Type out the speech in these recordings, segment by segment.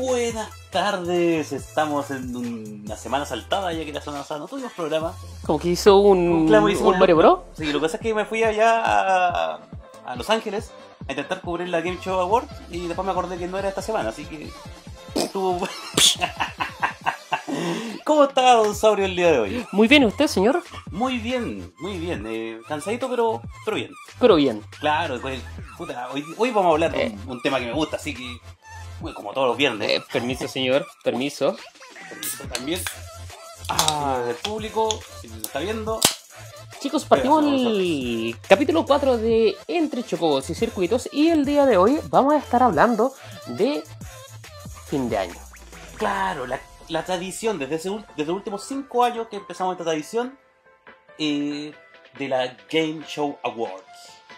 Buenas tardes, estamos en una semana saltada ya que la semana pasada no tuvimos programa. Como que hizo un, Claro, hicimos un Mario lo- Bros. Sí, lo que pasa es que me fui allá a, a Los Ángeles a intentar cubrir la Game Show Award y después me acordé que no era esta semana, así que estuvo... ¿Cómo está Don Saurio el día de hoy? Muy bien, ¿usted, señor? Muy bien, muy bien. eh, cansadito, pero, pero bien. Pero bien. Claro, pues, puta, hoy, hoy vamos a hablar de Eh. un, un tema que me gusta, así que, bueno, como todos los viernes, Eh, permiso, señor. Permiso. permiso también. Ah, del público, si se está viendo. Chicos, partimos el capítulo 4 de Entre Chocobos y Circuitos y el día de hoy vamos a estar hablando de fin de año. Claro, la, la tradición, desde, ese, desde los últimos cinco años que empezamos esta tradición eh, de la Game Show Awards.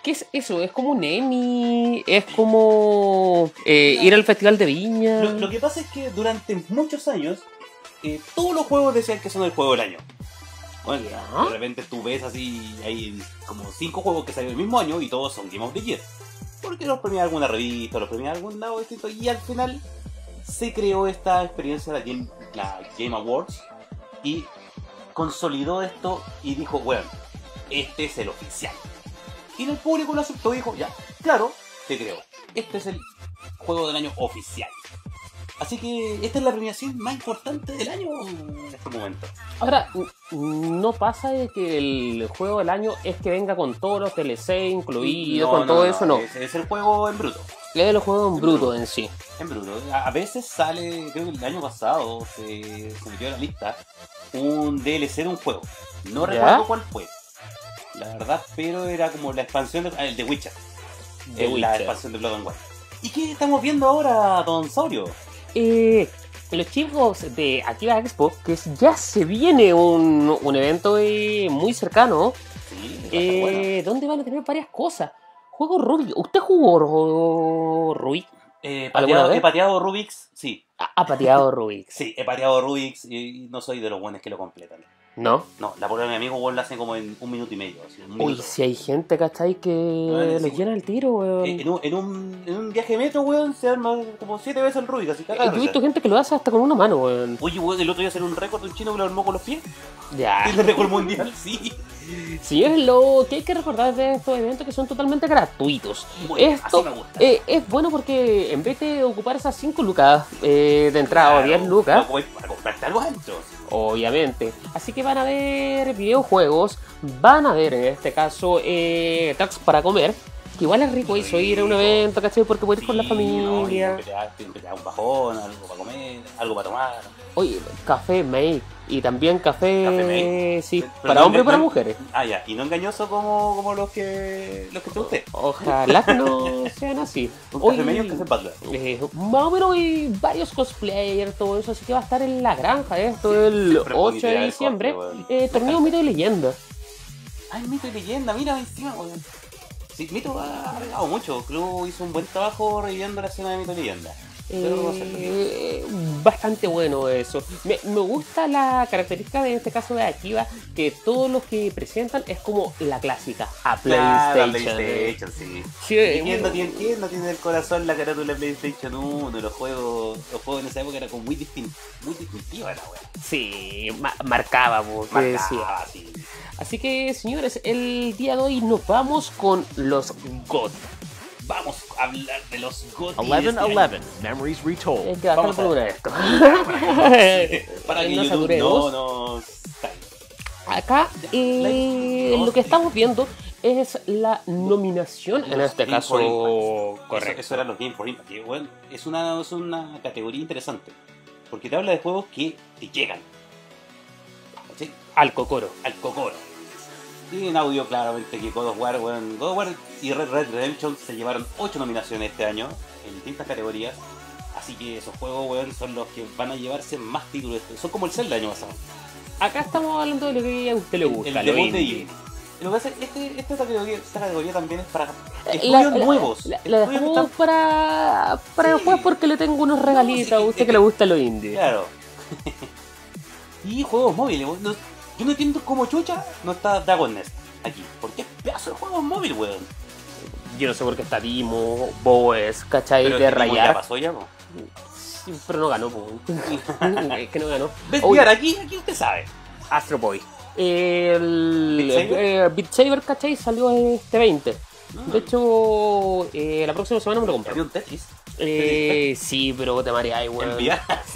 ¿Qué es eso? ¿Es como un Emmy? ¿Es como eh, ir al Festival de Viña? Lo, lo que pasa es que durante muchos años, eh, todos los juegos decían que son el juego del año. Bueno, de repente tú ves así, hay como cinco juegos que salieron el mismo año y todos son Game of the Year. Porque los premia alguna revista, los premia algún lado distinto. Y al final se creó esta experiencia, la Game, la Game Awards, y consolidó esto y dijo, bueno, este es el oficial. Y el público lo aceptó y dijo, ya, claro, te creo. Este es el juego del año oficial. Así que esta es la premiación más importante del año en este momento. Ahora, no pasa de que el juego del año es que venga con todos los DLC incluidos, con todo eso, no. Es, es el juego en bruto. Es de los juegos en bruto en sí. En bruto. A veces sale, creo que el año pasado se, se metió a la lista un DLC de un juego. No ¿Ya? recuerdo cuál fue. La verdad, pero era como la expansión de. ah, el de Witcher. The Eh, La expansión de Blood and White. ¿Y qué estamos viendo ahora, Don Saurio? Eh, los chicos de Akiba Expo, que ya se viene un, un evento eh, muy cercano, Sí, bueno. eh, donde van a tener varias cosas. Juego Rubik. ¿Usted jugó Ru- Rubik? Eh, ¿alguna pateado, vez? he pateado Rubik's, sí. Ha ha pateado Rubik. Sí, he pateado Rubik's y no soy de los buenos que lo completan. ¿No? No, la prueba de mi amigo weón, la hace como en un minuto y medio. así, un Uy, minuto. si hay gente, ¿cachai? Que Bueno, le sí. llena el tiro, weón. Eh, en, un, en, un, en un viaje de metro, weón, se arma como siete veces el Rubik, así que Yo he visto gente que lo hace hasta con una mano, weón. Oye, weón, el otro día salió un récord de un chino que lo armó con los pies. Ya. ¿Tiene el récord mundial? Sí. Sí, es lo que hay que recordar de estos eventos que son totalmente gratuitos. Bueno, Esto eh, es bueno porque en vez de ocupar esas 5 lucas eh, de entrada o 10 lucas, para comprarte algo obviamente. Así que van a ver videojuegos, van a ver en este caso eh, tax para comer. Que igual es rico eso, ir a un evento, ¿cachai? Porque puedes ir con la no, familia. siempre te da un bajón, algo para comer, algo para tomar. Oye, café make. Y también café, Café sí, Pero para no- hombres y para mujeres. Ah, ya. Y no engañoso como, como los que los que te usted. Ojalá que no sean así. Un Oye, café medio un café butler. Eh, más o menos hay varios cosplayers, todo eso, así que va a estar en la granja esto el siempre es 8 bonito ir de diciembre. cosplay, eh, torneo mito y leyenda. Ay, mito y leyenda, mira encima, weón. Sí, Mito ha regado mucho. Creo hizo un buen trabajo reviviendo la escena de Mito y leyenda. Eh, bastante bueno eso. Me, me gusta la característica de este caso de Akiba, que todos los que presentan es como la clásica, a Claro, PlayStation. Sí. Sí, ¿Y ¿Quién no, tiene, quién no tiene en el corazón la carátula de PlayStation 1? Los juegos, los juegos en esa época eran como muy, distin muy distintiva la wea. Sí, ma- marcaba, sí. Así que, señores, el día de hoy nos vamos con los God. Vamos a hablar de los GOTY. 1111 Memories Es Retold. que bajar el Vamos a- volumen a esto. Para que no YouTube no nos... Acá eh, lo que estamos viendo es la nominación, en este Game caso, correcto. Eso, eso eran los Game for Impact. que, bueno, es, una, es una categoría interesante. Porque te habla de juegos que te llegan. ¿cachai? Al cocoro. Al cocoro. Y en audio, claramente, que God of War, bueno, God of War y Red Red Redemption se llevaron 8 nominaciones este año en distintas categorías. Así que esos juegos, weón, son los que van a llevarse más títulos. Son como el Zelda del año pasado. Acá estamos hablando de lo que a usted le gusta, el lo debut de indie. Unity. Lo que pasa es que este, esta, categoría, esta categoría también es para estudios la- nuevos. La, la Estudios dejamos para, para Sí. después porque le tengo unos regalitos sí, a usted es que le gusta lo indie. Claro. y juegos móviles. No- yo no entiendo cómo chucha no está Dragon Nest aquí. Porque es pedazo de juegos móviles, weón. Yo no sé por qué está Dimo, Boes, ¿cachai? Pero de tipo ya rayar. pasó ya, po. Sí, pero no ganó, po. es que no ganó. ¿Ves? Oye, aquí, aquí usted sabe. Astro Boy. El ¿Beat Saber? eh, Beat Saber, ¿cachai? Salió este 20. Ah. De hecho, eh, la próxima semana me lo compré. Había un Tetris. Eh, sí, pero te mareáis, weón.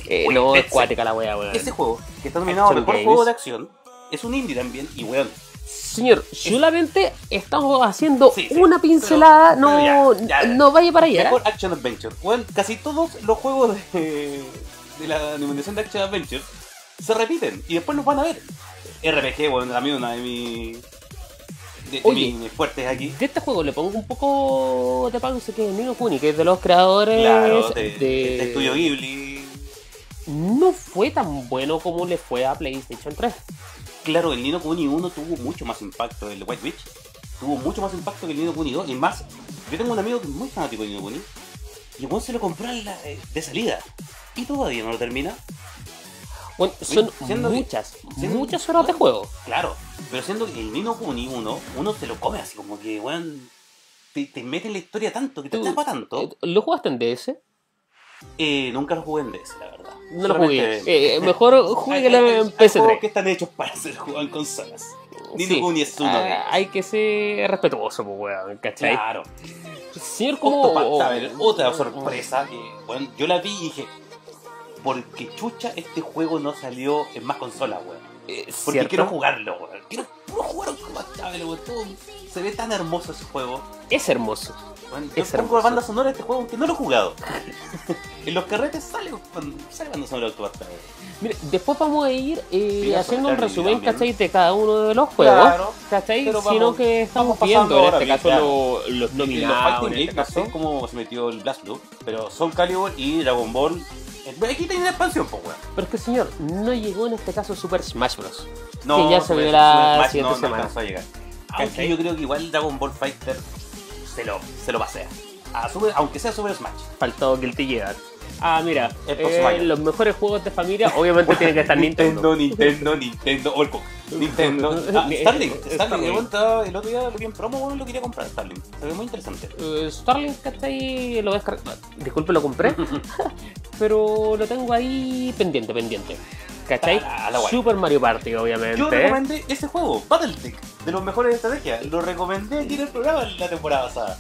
Eh, no, es cuática la wea, weón. Ese juego, que está nominado mejor Games. juego de acción, es un indie también. Y weón, Señor, solamente estamos haciendo Sí, sí, una pincelada, pero- no, pero ya, ya. no vaya para allá. mejor Action Adventure. Weón, casi todos los juegos de, de la nominación de Action Adventure se repiten y después los van a ver. RPG, bueno, mí una de mis. De, de Oye. mis fuertes aquí. De este juego le pongo un poco de pausa que es Nino Kuni, que es de los creadores Claro, de, de- de Estudio Ghibli. No fue tan bueno como le fue a PlayStation 3. Claro, el Nino Kuni 1 tuvo mucho más impacto, el White Witch tuvo mucho más impacto que el Nino Kuni 2. Y más, yo tengo un amigo que es muy fanático de Nino Kuni y el se lo compró la- eh, de salida y todavía no lo termina. Bueno, son siendo que- muchas, siendo- muchas horas de juego. Claro, pero siendo que el Nino Kuni 1, uno se lo come así como que, weón, te, te mete en la historia tanto, que te atrapa tanto. Eh, ¿Lo jugaste en DS? Eh, nunca lo jugué en DS, la verdad. No lo jugué. Eh, mejor Hay- hay- en hay juegos PS3. que están hechos para ser jugados en consolas. Nino Sí. Kuni es uno Ah, hay que ser respetuoso, pues, weón, ¿cachai? Claro. Señor, como... Otra sorpresa que, bueno, yo la vi y dije, porque chucha este juego no salió en más consolas, weón. Eh, Porque ¿cierto? quiero jugarlo, weón. Quiero puro jugar Octopath Traveler, weón. Se ve tan hermoso ese juego. Es hermoso. Weón, yo Es pongo la banda sonora de este juego aunque no lo he jugado. en los carretes sale, sale banda sonora de. Mire, después vamos a ir eh, Sí, haciendo un resumen. ¿cachai? De cada uno de los juegos, Claro, ¿cachai? pero Sino vamos- que estamos vamos viendo en este caso claro. los los nominados. Fighting En este no caso. sé cómo se metió el Blast Blue, pero Soul Calibur y Dragon Ball. eh, Aquí tiene una expansión, pues, weón. Pero es que, señor, no llegó en este caso Super Smash Bros. No, Que ya se ve la siguiente no, no semana. alcanzó a llegar. Aunque ¿Cachai? yo creo que igual Dragon Ball Fighter se lo, se lo pasea. A Super- aunque sea Super Smash. Faltó Guilty Gear. Ah, mira, eh, los mejores juegos de familia obviamente tienen que estar Nintendo. Nintendo, Nintendo, o el Cook. Nintendo. Ah, Eh, Starlink. Starlink. Starlink. El, otro día lo vi en promo, lo quería comprar. Starlink. Se ve muy interesante. Eh, Starlink, ¿cachai? Lo descargué. Disculpe, lo compré. pero lo tengo ahí pendiente, pendiente. ¿Cachai? A la guay. Super Mario Party, obviamente. Yo recomendé ese juego, Battletech, de los mejores de estrategia. Lo recomendé aquí en el programa la temporada pasada.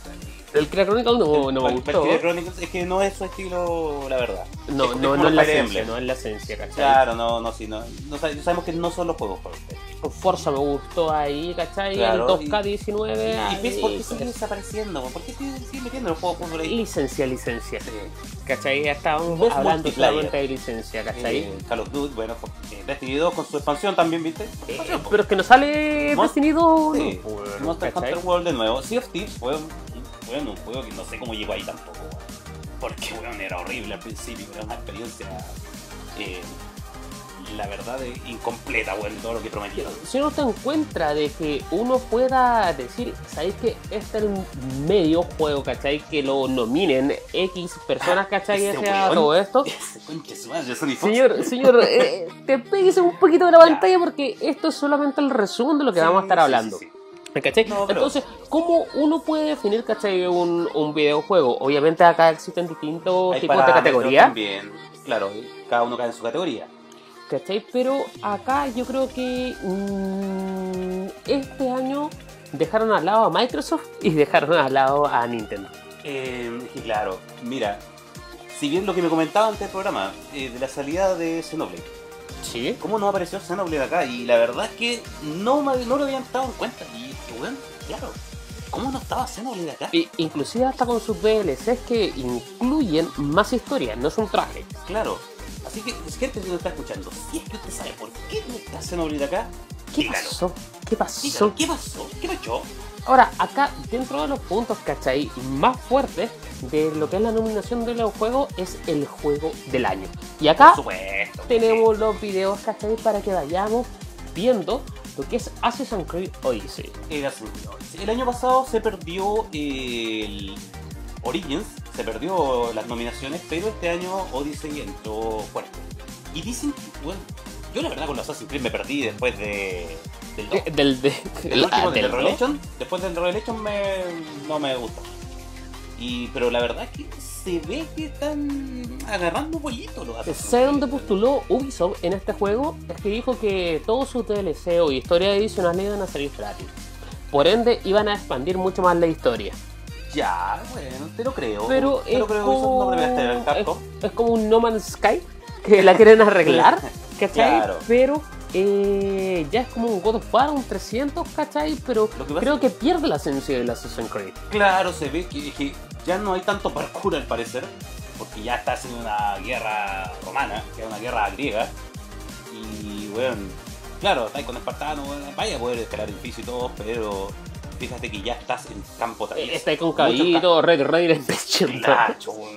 El Crack Chronicle no, no me gustó. Valkyria Chronicles es que no es su estilo, la verdad. No, Es- es no, como no es la esencia, no es la esencia, ¿cachai? Claro, no, no, sí, no, no sab- sabemos que no son los juegos usted. Forza me gustó ahí, ¿cachai? Claro, el 2K19. ¿Y ahí, ves por qué pues, sigue desapareciendo? ¿Por qué sigue metiendo los juegos por ahí? Licencia, licencia. Sí. ¿Cachai? Ya estábamos es hablando solamente de licencia, ¿cachai? Eh, Call of Duty, bueno, eh, Destiny 2 con su expansión también, ¿viste? Eh, po. pero es que no sale Destiny 2, Sí, no, pues, Monster. Hunter World de nuevo. Sea of Thieves fue un, fue un juego que no sé cómo llegó ahí tampoco. Porque, weón, era horrible al principio, era una experiencia, eh, la verdad, eh, incompleta, weón, todo lo que prometieron. Si uno se encuentra de que uno pueda decir, ¿sabéis que este es el medio juego, ¿cachai? Que lo nominen X personas, ¿cachai? Que sea todo esto. Señor, señor, eh, te pegues un poquito de la pantalla porque esto es solamente el resumen de lo que vamos a estar hablando. sí, sí. ¿Me cachai? No, pero- Entonces, ¿cómo uno puede definir, cachai, un, un videojuego? Obviamente acá existen distintos Hay tipos de categorías, También, claro, cada uno cae en su categoría. ¿cachai? Pero acá yo creo que mm, este año dejaron al lado a Microsoft y dejaron al lado a Nintendo. Eh, y claro, mira, si bien lo que me comentaba antes del programa, eh, de la salida de Xenoblade, Sí. ¿cómo no apareció Xenoblade acá? Y la verdad es que no, no lo habían estado en cuenta. Y weón, claro, ¿cómo no estaba Xenoblade acá? Inclusive hasta con sus DLCs que incluyen más historias, no es un traje. Claro. Así que, gente que nos está escuchando, si es que usted sabe por qué no está Xenoblade acá, ¿Qué dígalo. pasó? ¿Qué pasó? Dígalo, ¿qué pasó? ¿Qué pasó? Ahora, acá, dentro de los puntos, ¿cachai? Más fuertes de lo que es la nominación de los juegos es el juego del año. Y acá supuesto. tenemos los videos, ¿cachai? Para que vayamos viendo lo que es Assassin's Creed Odyssey. así. El año pasado se perdió el Origins, se perdió las nominaciones, pero este año Odyssey entró fuerte. Y dicen bueno, yo la verdad con los Assassin's Creed me perdí después de, del 2. Eh, Del, de, El último, ah, del del después del Revelation me, no me gusta. Y, pero la verdad es que se ve que están agarrando pollito los Assassin's ¿Sabe dónde Creed. postuló Ubisoft en este juego? Es que dijo que todos sus DLC o historias adicionales iban a salir gratis. Por ende, iban a expandir mucho más la historia. Ya, bueno, te lo creo. Pero te es, lo creo, Ubisoft, no te pegaste el como, es como un No Man's Sky que la quieren arreglar, ¿cachai? Claro. Pero eh, ya es como un God of War, un 300, ¿cachai? Pero que creo es que pierde la esencia del Assassin's Creed. Claro, se ve que, que ya no hay tanto parkour al parecer, porque ya está haciendo una guerra romana, que es una guerra griega. Y bueno, claro, está ahí con espartano, bueno, vaya a poder escalar edificio y todo, pero fíjate que ya estás en campo traviesa. Está ahí con caballito, Red Red Redemption. Claro,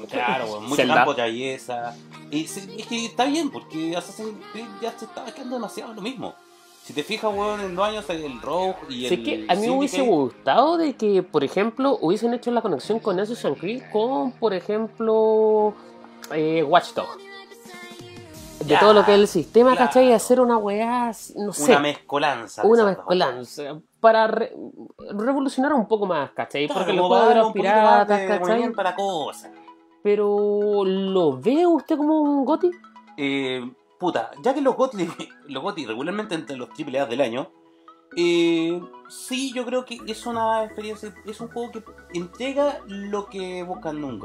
claro, mucho Zelda. campo traviesa. Y es que está bien, porque Assassin's Creed ya se estaba quedando demasiado lo mismo. Si te fijas, weón, en dos años el Rogue y el. Sé que a mí me hubiese gustado de que, por ejemplo, hubiesen hecho la conexión con Assassin's Creed con, por ejemplo, eh, Watch Dogs. De Ya, todo lo que es el sistema, claro. ¿cachai? Y hacer una weá, no sé, Una mezcolanza. una mezcolanza. Para re- revolucionar un poco más, ¿cachai? Claro, Porque los para juegos de los piratas, ¿cachai? movimiento a la cosa. Pero, ¿lo ve usted como un GOTI? Eh, puta, ya que los GOTY, los GOTY regularmente entre los AAA del año, eh, sí, yo creo que es una experiencia, es un juego que entrega lo que buscan un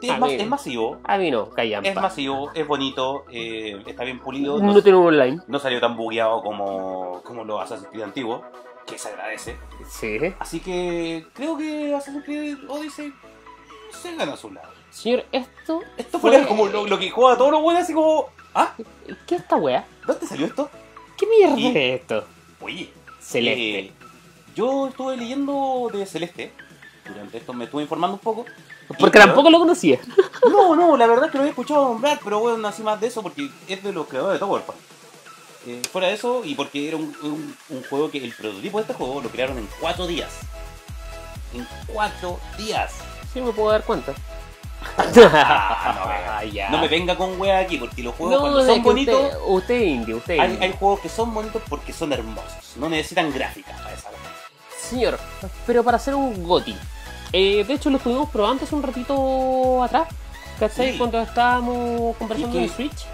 Es, mas- es masivo, A mí no, callampa. es masivo, es bonito, eh, está bien pulido, No no, tiene un online. no salió tan bugueado como, como los Assassin's Creed antiguos, que se agradece. Sí. Así que creo que Assassin's Creed Odyssey se gana a su lado. Señor, esto. Esto Fue- fue como lo, lo que juega a todos los buenos, así como. ¿Ah? ¿Qué es esta weá? ¿Dónde salió esto? ¿Qué mierda Y- es esto? Oye, Celeste. eh, yo estuve leyendo de Celeste. Durante esto me estuve informando un poco. Porque tampoco lo conocía. No, no, la verdad es que lo había escuchado nombrar, pero bueno, así más de eso porque es de los creadores de Towerfall. Eh, fuera de eso, y porque era un, un- un juego que el prototipo de este juego lo crearon en cuatro días. En cuatro días. Sí, me puedo dar cuenta. Ah, no, ya. No me venga con wea aquí, porque los juegos No, cuando son bonitos. Usted, usted es indie, usted es Hay, indie. hay juegos que son bonitos porque son hermosos. No necesitan gráficas para esa cosa. Señor, pero para hacer un GOTI. Eh, de hecho, lo estuvimos probando hace un ratito atrás. ¿Cachai? Sí. Cuando estábamos conversando ¿Y en? Switch.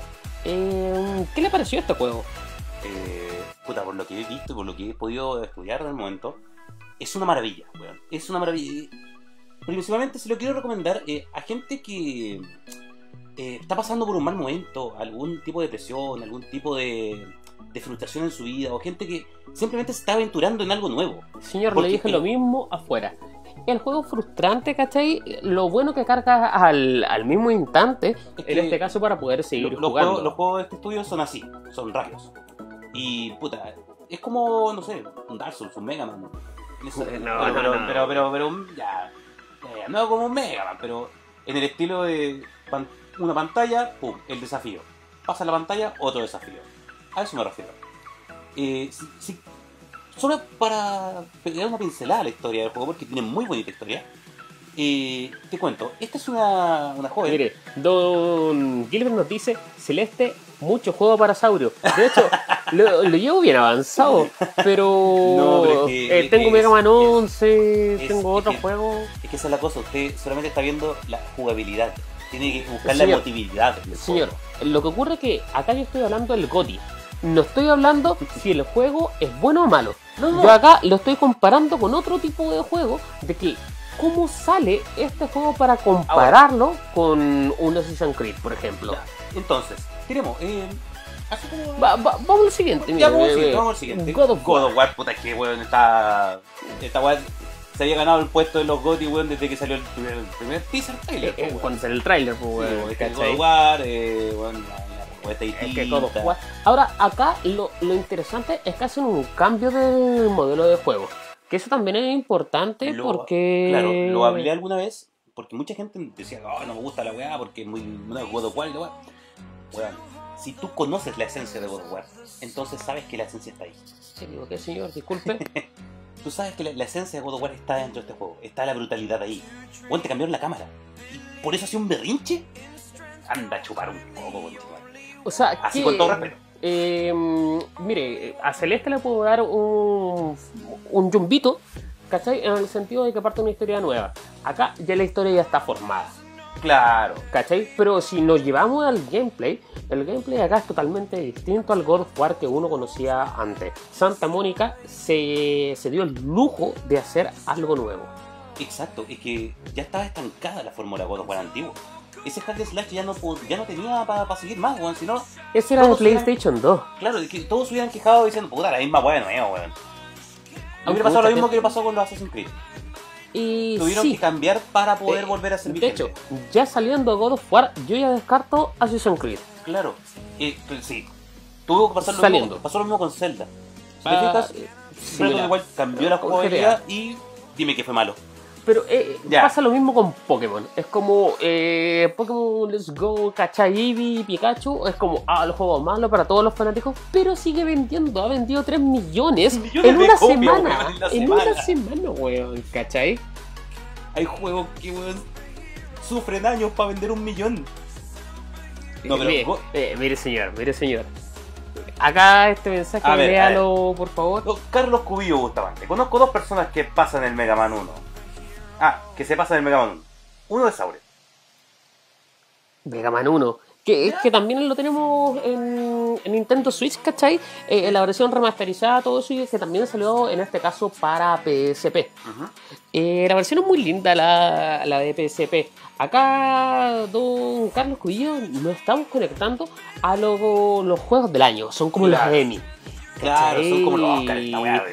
Eh, ¿Qué le pareció este juego? Eh, puta, por lo que he visto y por lo que he podido estudiar en el momento, es una maravilla, weón. Es una maravilla. Principalmente se lo quiero recomendar eh, a gente que eh, está pasando por un mal momento, algún tipo de depresión, algún tipo de, de frustración en su vida, o gente que simplemente se está aventurando en algo nuevo. Señor, Porque- le dije lo mismo afuera. El juego frustrante, ¿cachai? Lo bueno que carga al, al mismo instante, Es en este caso para poder seguir lo- los, jugando. juegos, los juegos de este estudio son así, son rayos. Y puta, es como, no sé, un Dark Souls, un Mega Man. Eso- No, pero, no, pero, no. pero, pero, pero, ya, ya, no como un Mega Man, pero en el estilo de pan- una pantalla, pum, el desafío. Pasa la pantalla, otro desafío. A eso me refiero. Eh, si- si- solo para pegar una pincelada a la historia del juego, porque tiene muy bonita historia. eh, te cuento, esta es una, una joven. Mire, Don Gilbert nos dice, Celeste, mucho juego para Saurio. De hecho, lo, lo llevo bien avanzado, pero, No, pero es que- eh, es tengo que Mega Man 11, es- tengo otro que- juego. Es que esa es la cosa, usted solamente está viendo la jugabilidad. Tiene que buscar la Señor, emotividad del Señor, juego. lo que ocurre es que acá yo estoy hablando del GOTI. No estoy hablando si el juego es bueno o malo. No, no. Yo acá lo estoy comparando con otro tipo de juego, de que cómo sale este juego para compararlo con un Assassin's Creed, por ejemplo. Ya, Entonces, tenemos. Eh, así como. Va- va- vamos al siguiente. ya, vamos, al eh, siguiente, eh, vamos al siguiente. God of War. God of War, puta, es que weón está. Esta weón se había ganado el puesto de los GOTY, weón, desde que salió el primer, el primer teaser trailer. Eh, eh, cuando sale el trailer, pues, Sí, weón, God of War, eh, weón, Es que Ahora, acá lo, lo interesante es que hacen un cambio del modelo de juego. Que eso también es importante Lo- porque. Claro, lo hablé alguna vez porque mucha gente decía, oh, no me gusta la weá porque es muy no, God of War la weá. Weón, si tú conoces la esencia de God of War, entonces sabes que la esencia está ahí. Se equivoqué, señor, disculpe. Tú sabes que la, la esencia de God of War está dentro de este juego, está la brutalidad ahí. Weón, te cambiaron la cámara. ¿Y por eso hacía un berrinche? Anda a chupar un poco. O sea, Así que, con todo respeto. eh, mire, a Celeste le puedo dar un, un yumbito, ¿cachai? En el sentido de que parte una historia nueva. Acá ya la historia ya está formada. Claro. ¿Cachai? Pero si nos llevamos al gameplay, el gameplay acá es totalmente distinto al God of War que uno conocía antes. Santa Mónica se, se dio el lujo de hacer algo nuevo. Exacto, es que ya estaba estancada la fórmula God of War antiguo. Ese hack and slash ya no, ya no tenía para seguir más, weón. Si no, Ese era de PlayStation 2. claro, que todos se hubieran quejado diciendo, puta, la misma weá de nuevo, weón. A mí Aunque me pasó lo mismo que le pasó con los Assassin's Creed. Y Tuvieron sí, que cambiar para poder Eh, volver a ser de vigente. hecho, ya saliendo God of War, yo ya descarto Assassin's Creed. Claro, eh, sí. Tuvo que pasar lo, Saliendo. mismo, pasó lo mismo con Zelda. Si te Ah, fijas, eh, the Wild cambió la jugabilidad y dime que fue malo. Pero eh, pasa lo mismo con Pokémon. Es como eh, Pokémon Let's Go, ¿cachai? Eevee, Pikachu. Es como, ah, el juego malo para todos los fanáticos. Pero sigue vendiendo. Ha vendido 3 millones, Millones en una semana. en una en una semana. semana, weón. ¿Cachai? Hay juegos que weón, sufren años para vender un millón. No, pero mire, eh, mire, señor, mire, señor. Acá este mensaje, A ver, a léalo, por favor. Carlos Cubillo Bustamante. Conozco dos personas que pasan el Mega Man 1. Ah, que se pasan el Mega Man 1. Uno es Saure. Mega Man 1. Que, es que también lo tenemos en, en Nintendo Switch, ¿cachai? Eh, en la versión remasterizada, todo eso, y que también salió en este caso para PSP. Eh, la versión es muy linda, la, la de PSP. Acá, don Carlos Cubillo, nos estamos conectando a lo- los juegos del año. Son como Claro. los Emmy. Claro, ¿cachai? son como los Oscars, esta weá.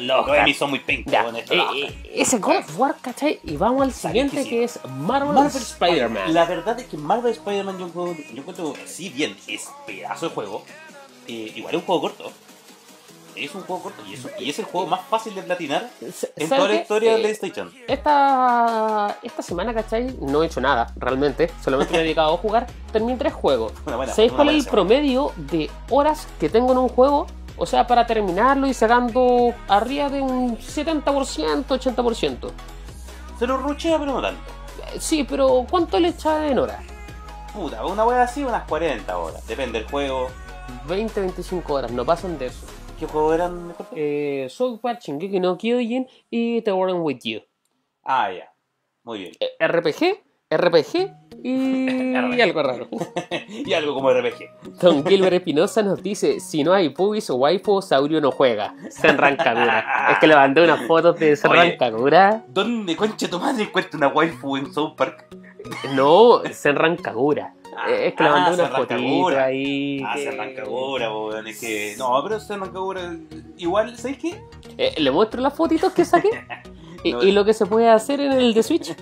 Los- Emmy. son muy Ya, weón, esto, eh, los eh, ese God of War, ¿cachai? Y vamos al siguiente que es Marvel, Marvel Spider-Man. La verdad es que Marvel Spider-Man yo, encuentro- yo encuentro, si bien es pedazo de juego, eh, igual es un juego corto. Es un juego corto y es, y es el juego más fácil de platinar en ¿sabe toda la historia de Eh, PlayStation. Esta, esta semana, ¿cachai? No he hecho nada, realmente. Solamente me he dedicado a jugar. Terminé tres juegos. ¿Sabéis una cuál es el semana. promedio de horas que tengo en un juego? O sea, para terminarlo y sacando arriba de un 70%, 80%. Se lo ruchea, pero no tanto. Eh, Sí, pero ¿cuánto le echa en horas? Puta, una wea así, unas 40 horas. Depende del juego. 20, 25 horas, no pasan de eso. ¿Qué juego eran mejor? Eh, Soul Park, Shingeki no Kyojin y The Warren With You. Ah, ya. Muy bien. Eh, RPG, RPG y algo raro. y algo como RPG. Don Gilbert Espinosa nos dice, si no hay pubis o waifu, Saurio no juega. Senran Kagura. Es que le mandé unas fotos de Senran Oye. Kagura. ¿Dónde concha tu madre encuentra una waifu en South Park? No, Senran Kagura. Eh, Es que le Ah, mandé unas fotitos Kagura. ahí. Ah, arranca Kagura, weón. Es que. No, pero se arranca Kagura. Igual, ¿sabes qué? Eh, le muestro las fotitos que saqué. Y, y lo que se puede hacer en el de Switch.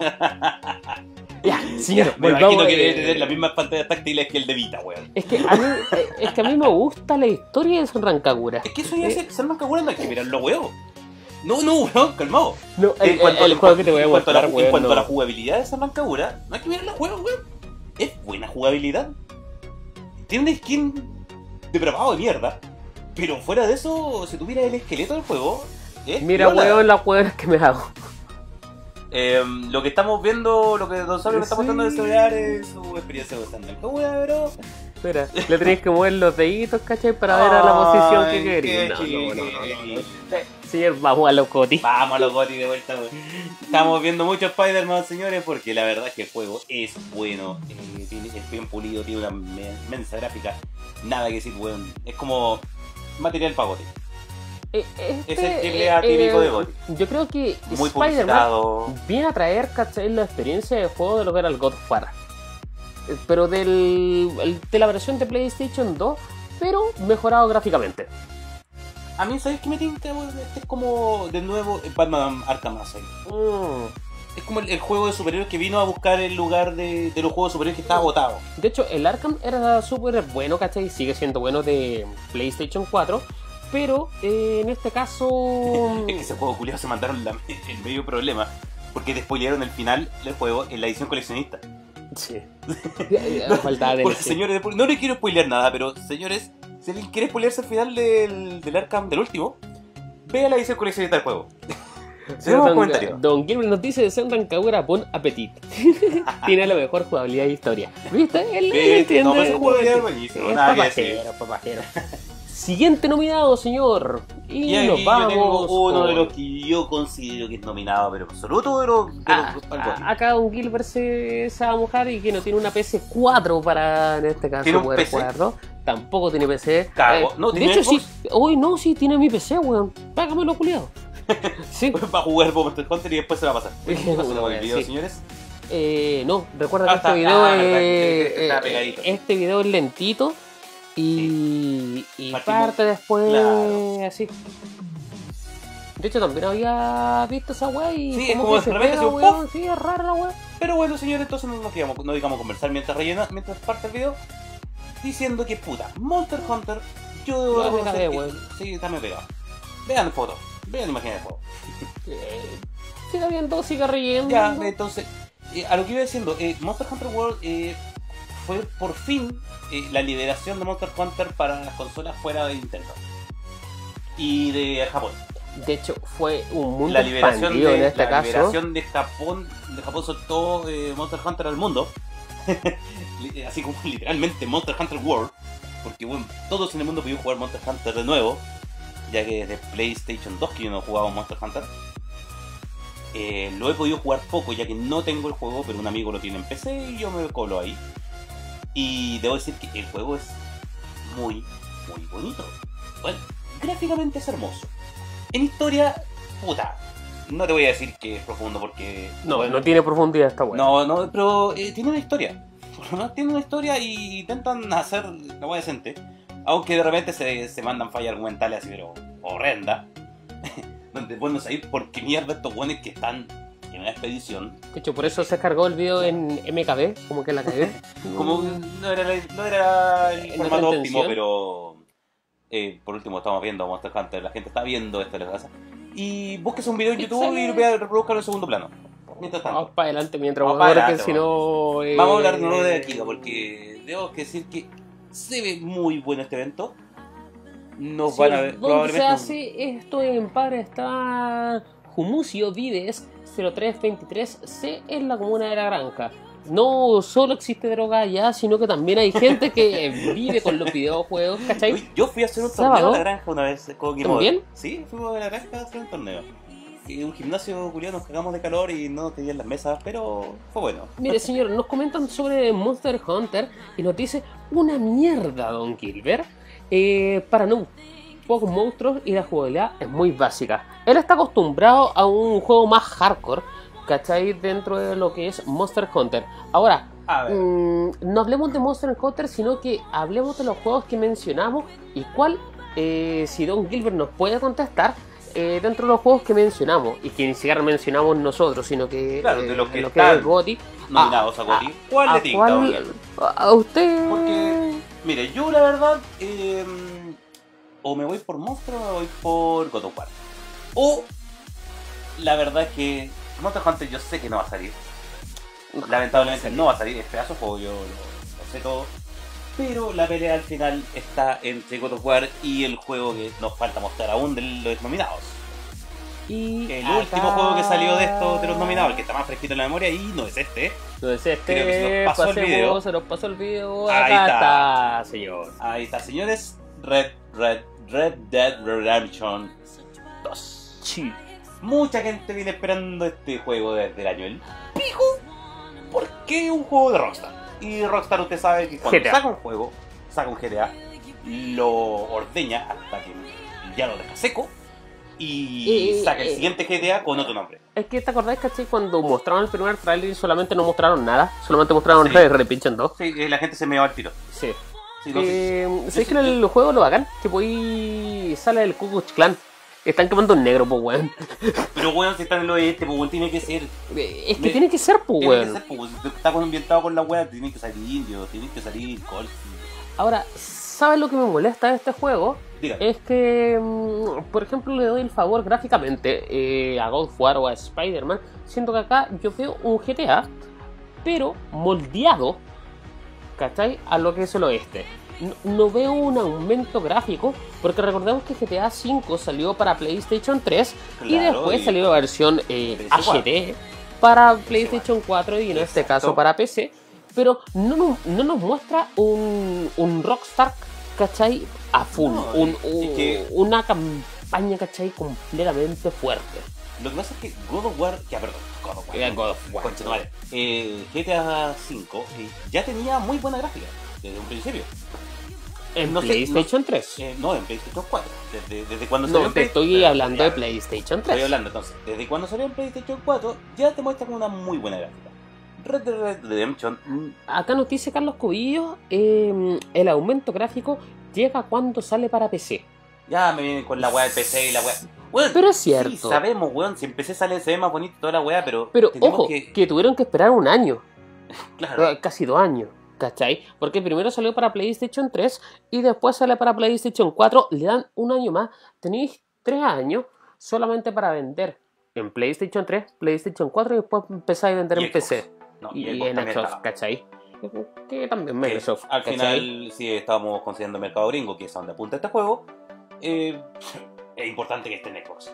Ya, señor, Me volvamos, imagino que eh, debe tener las mismas pantallas táctiles que el de Vita, weón. Es que, a mí, eh, es que a mí me gusta la historia de Senran Kagura. Es que eso ya es. Se arranca Kagura no hay que mirarlo, weón. No, no, weón, calmado. No, el, En cuanto, el en juego cuanto- que te voy a en cuanto a mostrar, la, weón, En cuanto a la jugabilidad de San Kagura, no hay que mirar la juego, weón. Es buena jugabilidad. Tiene un skin depravado de mierda. Pero fuera de eso, si tuviera el esqueleto del juego. es Mira, weón, las weones que me hago. Eh, lo que estamos viendo, lo que Don Sabio me está Sí. mostrando de celular es su experiencia de San Kagura, pero. Espera, le tenéis que mover los deditos, ¿cachai? Para ver a la posición que queréis. qué No, no, no, no, chiquitito. no. Señor, vamos a los cotis. Vamos a los gotis de vuelta, weón. Estamos viendo mucho Spider-Man, señores, porque la verdad es que el juego es bueno. eh, tiene, es bien pulido, tiene una me- inmensa gráfica. Nada que decir, weón. Es como material para goti. Eh, este, Es el triple A típico de GOTY. Yo creo que Spider-Man viene a traer, ¿cachai? La experiencia de juego de lo que era el God of War. Eh, Pero del, el- de la versión de PlayStation 2, pero mejorado gráficamente. A mí, ¿sabes qué me tinta? Este es como, de nuevo, Batman Arkham Asylum. Mm. Es como el, el juego de superhéroes que vino a buscar el lugar de, de los juegos de superhéroes que estaba botado. De hecho, el Arkham era súper bueno, ¿cachai? Sigue siendo bueno de PlayStation 4. Pero eh, en este caso. Es que ese juego culiado se mandaron la- el medio problema. Porque despoilearon el final del juego en la edición coleccionista. Sí. Ya, Faltaba DLC. señores, no les quiero spoilear nada, pero señores, si alguien quiere spoilearse el final del, del Arkham del último, vea la edición coleccionista del juego. Don, comentarios. Don Gilbert nos dice Senran Kagura bon appetit. Tiene la mejor jugabilidad de historia. ¿Viste? Él, él entiende. no, pero jugabilidad es buenísima, Es papajero, papajero. Siguiente nominado, señor. Y, Y nos yo vamos. tengo uno de los que yo considero que es nominado, pero absoluto de los, de Ah, los- ah, acá un Gilbert se, se va a mojar y que no tiene una PC4 para en este caso ¿Tiene un poder PC? jugarlo. Tampoco tiene PC. Cago. No, de ¿tiene hecho, sí. Hoy no, sí, tiene mi PC, weón. Págamelo, culiado. sí. Va a jugar Monster Hunter y después se va a pasar. Pásalo con el video, sí. señores. Eh, no, recuerda Ah, que este está- video ah, es. verdad, eh, pegadito. este video es lentito. Y, y parte después claro. así. De hecho, también había visto esa weá y Sí, es como se repente pega, hace un weón. Sí, es rara la weá. Pero bueno, señores, entonces no nos quedamos, no digamos conversar mientras rellena, mientras parte el video, diciendo que puta, Monster Hunter, yo debo No, reconocer cagué, que- weón. Sí, está muy pegado. Vean fotos, vean imágenes de. Eh, siga viendo, siga riendo. Ya, entonces, eh, a lo que iba diciendo, eh, Monster Hunter World eh, fue por fin eh, la liberación de Monster Hunter para las consolas fuera de Nintendo. Y de Japón. De hecho, fue un mundo La liberación, expandido de, en este la caso. liberación de Japón, de Japón soltó eh, Monster Hunter al mundo. Así como literalmente Monster Hunter World. Porque bueno, todos en el mundo pudieron jugar Monster Hunter de nuevo. Ya que desde PlayStation 2 que yo no jugaba Monster Hunter. Eh, lo he podido jugar poco ya que no tengo el juego, pero un amigo lo tiene en PC y yo me colo ahí. Y debo decir que el juego es muy, muy bonito. Bueno, gráficamente es hermoso. En historia, puta. No te voy a decir que es profundo porque. No, bueno, no tiene profundidad esta weá. no, no, pero eh, tiene una historia. Tiene una historia y intentan hacer la hueá decente. Aunque de repente se, se mandan fallas argumentales así, pero horrenda. Donde bueno saber por qué mierda estos buenos que están en una expedición. De hecho, por eso se cargó el video en MKB, como que la cagué. Como no era, la- no era el ¿En formato óptimo, pero eh, por último estamos viendo Monster Hunter, la gente está viendo esto la casa. Y busques un video en YouTube y Pixel. vea reproduzcanlo en segundo plano. Mientras tanto. Vamos para adelante mientras Vamos vamos pa' que adelante, si no. eh, Vamos a hablar de nuevo de Akira porque debo que decir que se ve muy bueno este evento. Nos Sí, van a ver ¿Dónde se hace esto en Padre? Está Jumusio Vides 0323C en la comuna de La Granja. No solo existe droga allá, sino que también hay gente que vive con los videojuegos, ¿cachai? Uy, yo fui a hacer un torneo a la granja una vez con Game ¿También? Over. Sí, fuimos a la granja a hacer un torneo. Y un gimnasio culiado nos cagamos de calor y no tenían las mesas, pero fue bueno. Mire, señor, nos comentan sobre Monster Hunter y nos dice una mierda, Don Gilbert. Eh, para no pocos monstruos y la jugabilidad es muy básica. Él está acostumbrado a un juego más hardcore, ¿cachai? Dentro de lo que es Monster Hunter. Ahora, A ver. mm, no hablemos de Monster Hunter, sino que hablemos de los juegos que mencionamos y cuál, eh, si Don Gilbert nos puede contestar. eh, dentro de los juegos que mencionamos y que ni siquiera mencionamos nosotros, sino que, Claro, de eh, los que lo están. es GOTY, Nominados a GOTY. ¿Cuál ¿A le tinca, cuál- a usted? Porque, mire, yo la verdad, eh, o me voy por Monster o me voy por God of War. O, la verdad es que Monster Hunter yo sé que no va a salir. Lamentablemente no va a salir, es pedazo juego, yo lo, lo sé todo. Pero la pelea al final está entre God of War y el juego que nos falta mostrar aún de los nominados. Y El acá- último juego que salió de estos de los nominados, el que está más fresquito en la memoria, y no es este. No es este, Creo que se nos pasó el video. se nos pasó el video. Ahí está. está, señor. Ahí está, señores. Red, Red, Red Dead Redemption 2. Sí. Mucha gente viene esperando este juego desde el año el pico. ¿Por qué un juego de Rockstar? Y Rockstar usted sabe que cuando GTA. saca un juego, saca un GTA, lo ordeña hasta que ya lo deja seco y saca el siguiente GTA con otro nombre. Es que te acordás, ¿cachai? Cuando mostraron el primer trailer y solamente no mostraron nada, solamente mostraron Sí. Red Dead Redemption 2. Sí, la gente se me va al tiro. Sí. Sí, no. Eh, ¿Sabes que en el juego lo hagan? Tipo ahí sale el Ku Klux Klan. Están quemando un negro, pues weón. Pero bueno, si está en el oeste, pues bueno, tiene que ser. Eh, Es que Me- tiene que ser, pues Tiene que weón. ser, pues, si está ambientado con la wea, tiene que salir indio, tiene que salir Colt. Ahora, ¿sabes lo que me molesta de este juego? Diga. Es que, mm, por ejemplo, le doy el favor gráficamente eh, a God of War o a Spider-Man, siendo que acá yo veo un GTA, pero moldeado, ¿cachai? A lo que es el oeste. No, no veo un aumento gráfico, porque recordemos que GTA V salió para PlayStation 3 y después y- salió la versión eh, PS4. HD para PlayStation 4 y en este caso para PC, pero no, nos- no nos muestra un, un Rockstar, ¿cachai? a full. No, un- es un- que- Una campaña, ¿cachai? Completamente fuerte. Lo que pasa es que God of War, ya perdón, God of War, Eh, God of War. Eh, GTA V eh, ya tenía muy buena gráfica desde un principio. En No sé, PlayStation 3. Eh, no, en PlayStation 4. Desde, desde cuando no, salió en te estoy hablando ya, de PlayStation 3. Estoy hablando entonces. Desde cuando salió en PlayStation 4 ya te muestra con una muy buena gráfica. Red Dead Redemption mm, Acá nos dice Carlos Cubillo, eh, el aumento gráfico llega cuando sale para PC. ya me vienen con la weá del PC y la weá. Weón, Pero es Sí, cierto. sabemos, weón. Si en PC sale, se ve más bonito toda la weá, pero. Pero ojo, que... tuvieron que esperar un año, Claro. eh, casi dos años, ¿cachai? Porque primero salió para PlayStation 3 y después sale para PlayStation 4, le dan un año más, tenéis tres años solamente para vender en PlayStation 3, PlayStation 4 y después empezáis a vender Y en Xbox. PC No, y, y en Xbox. ¿cachai? Que también Microsoft, al ¿cachai? final, si estamos considerando mercado gringo, que es a donde apunta este juego, eh, es importante que esté en Xbox.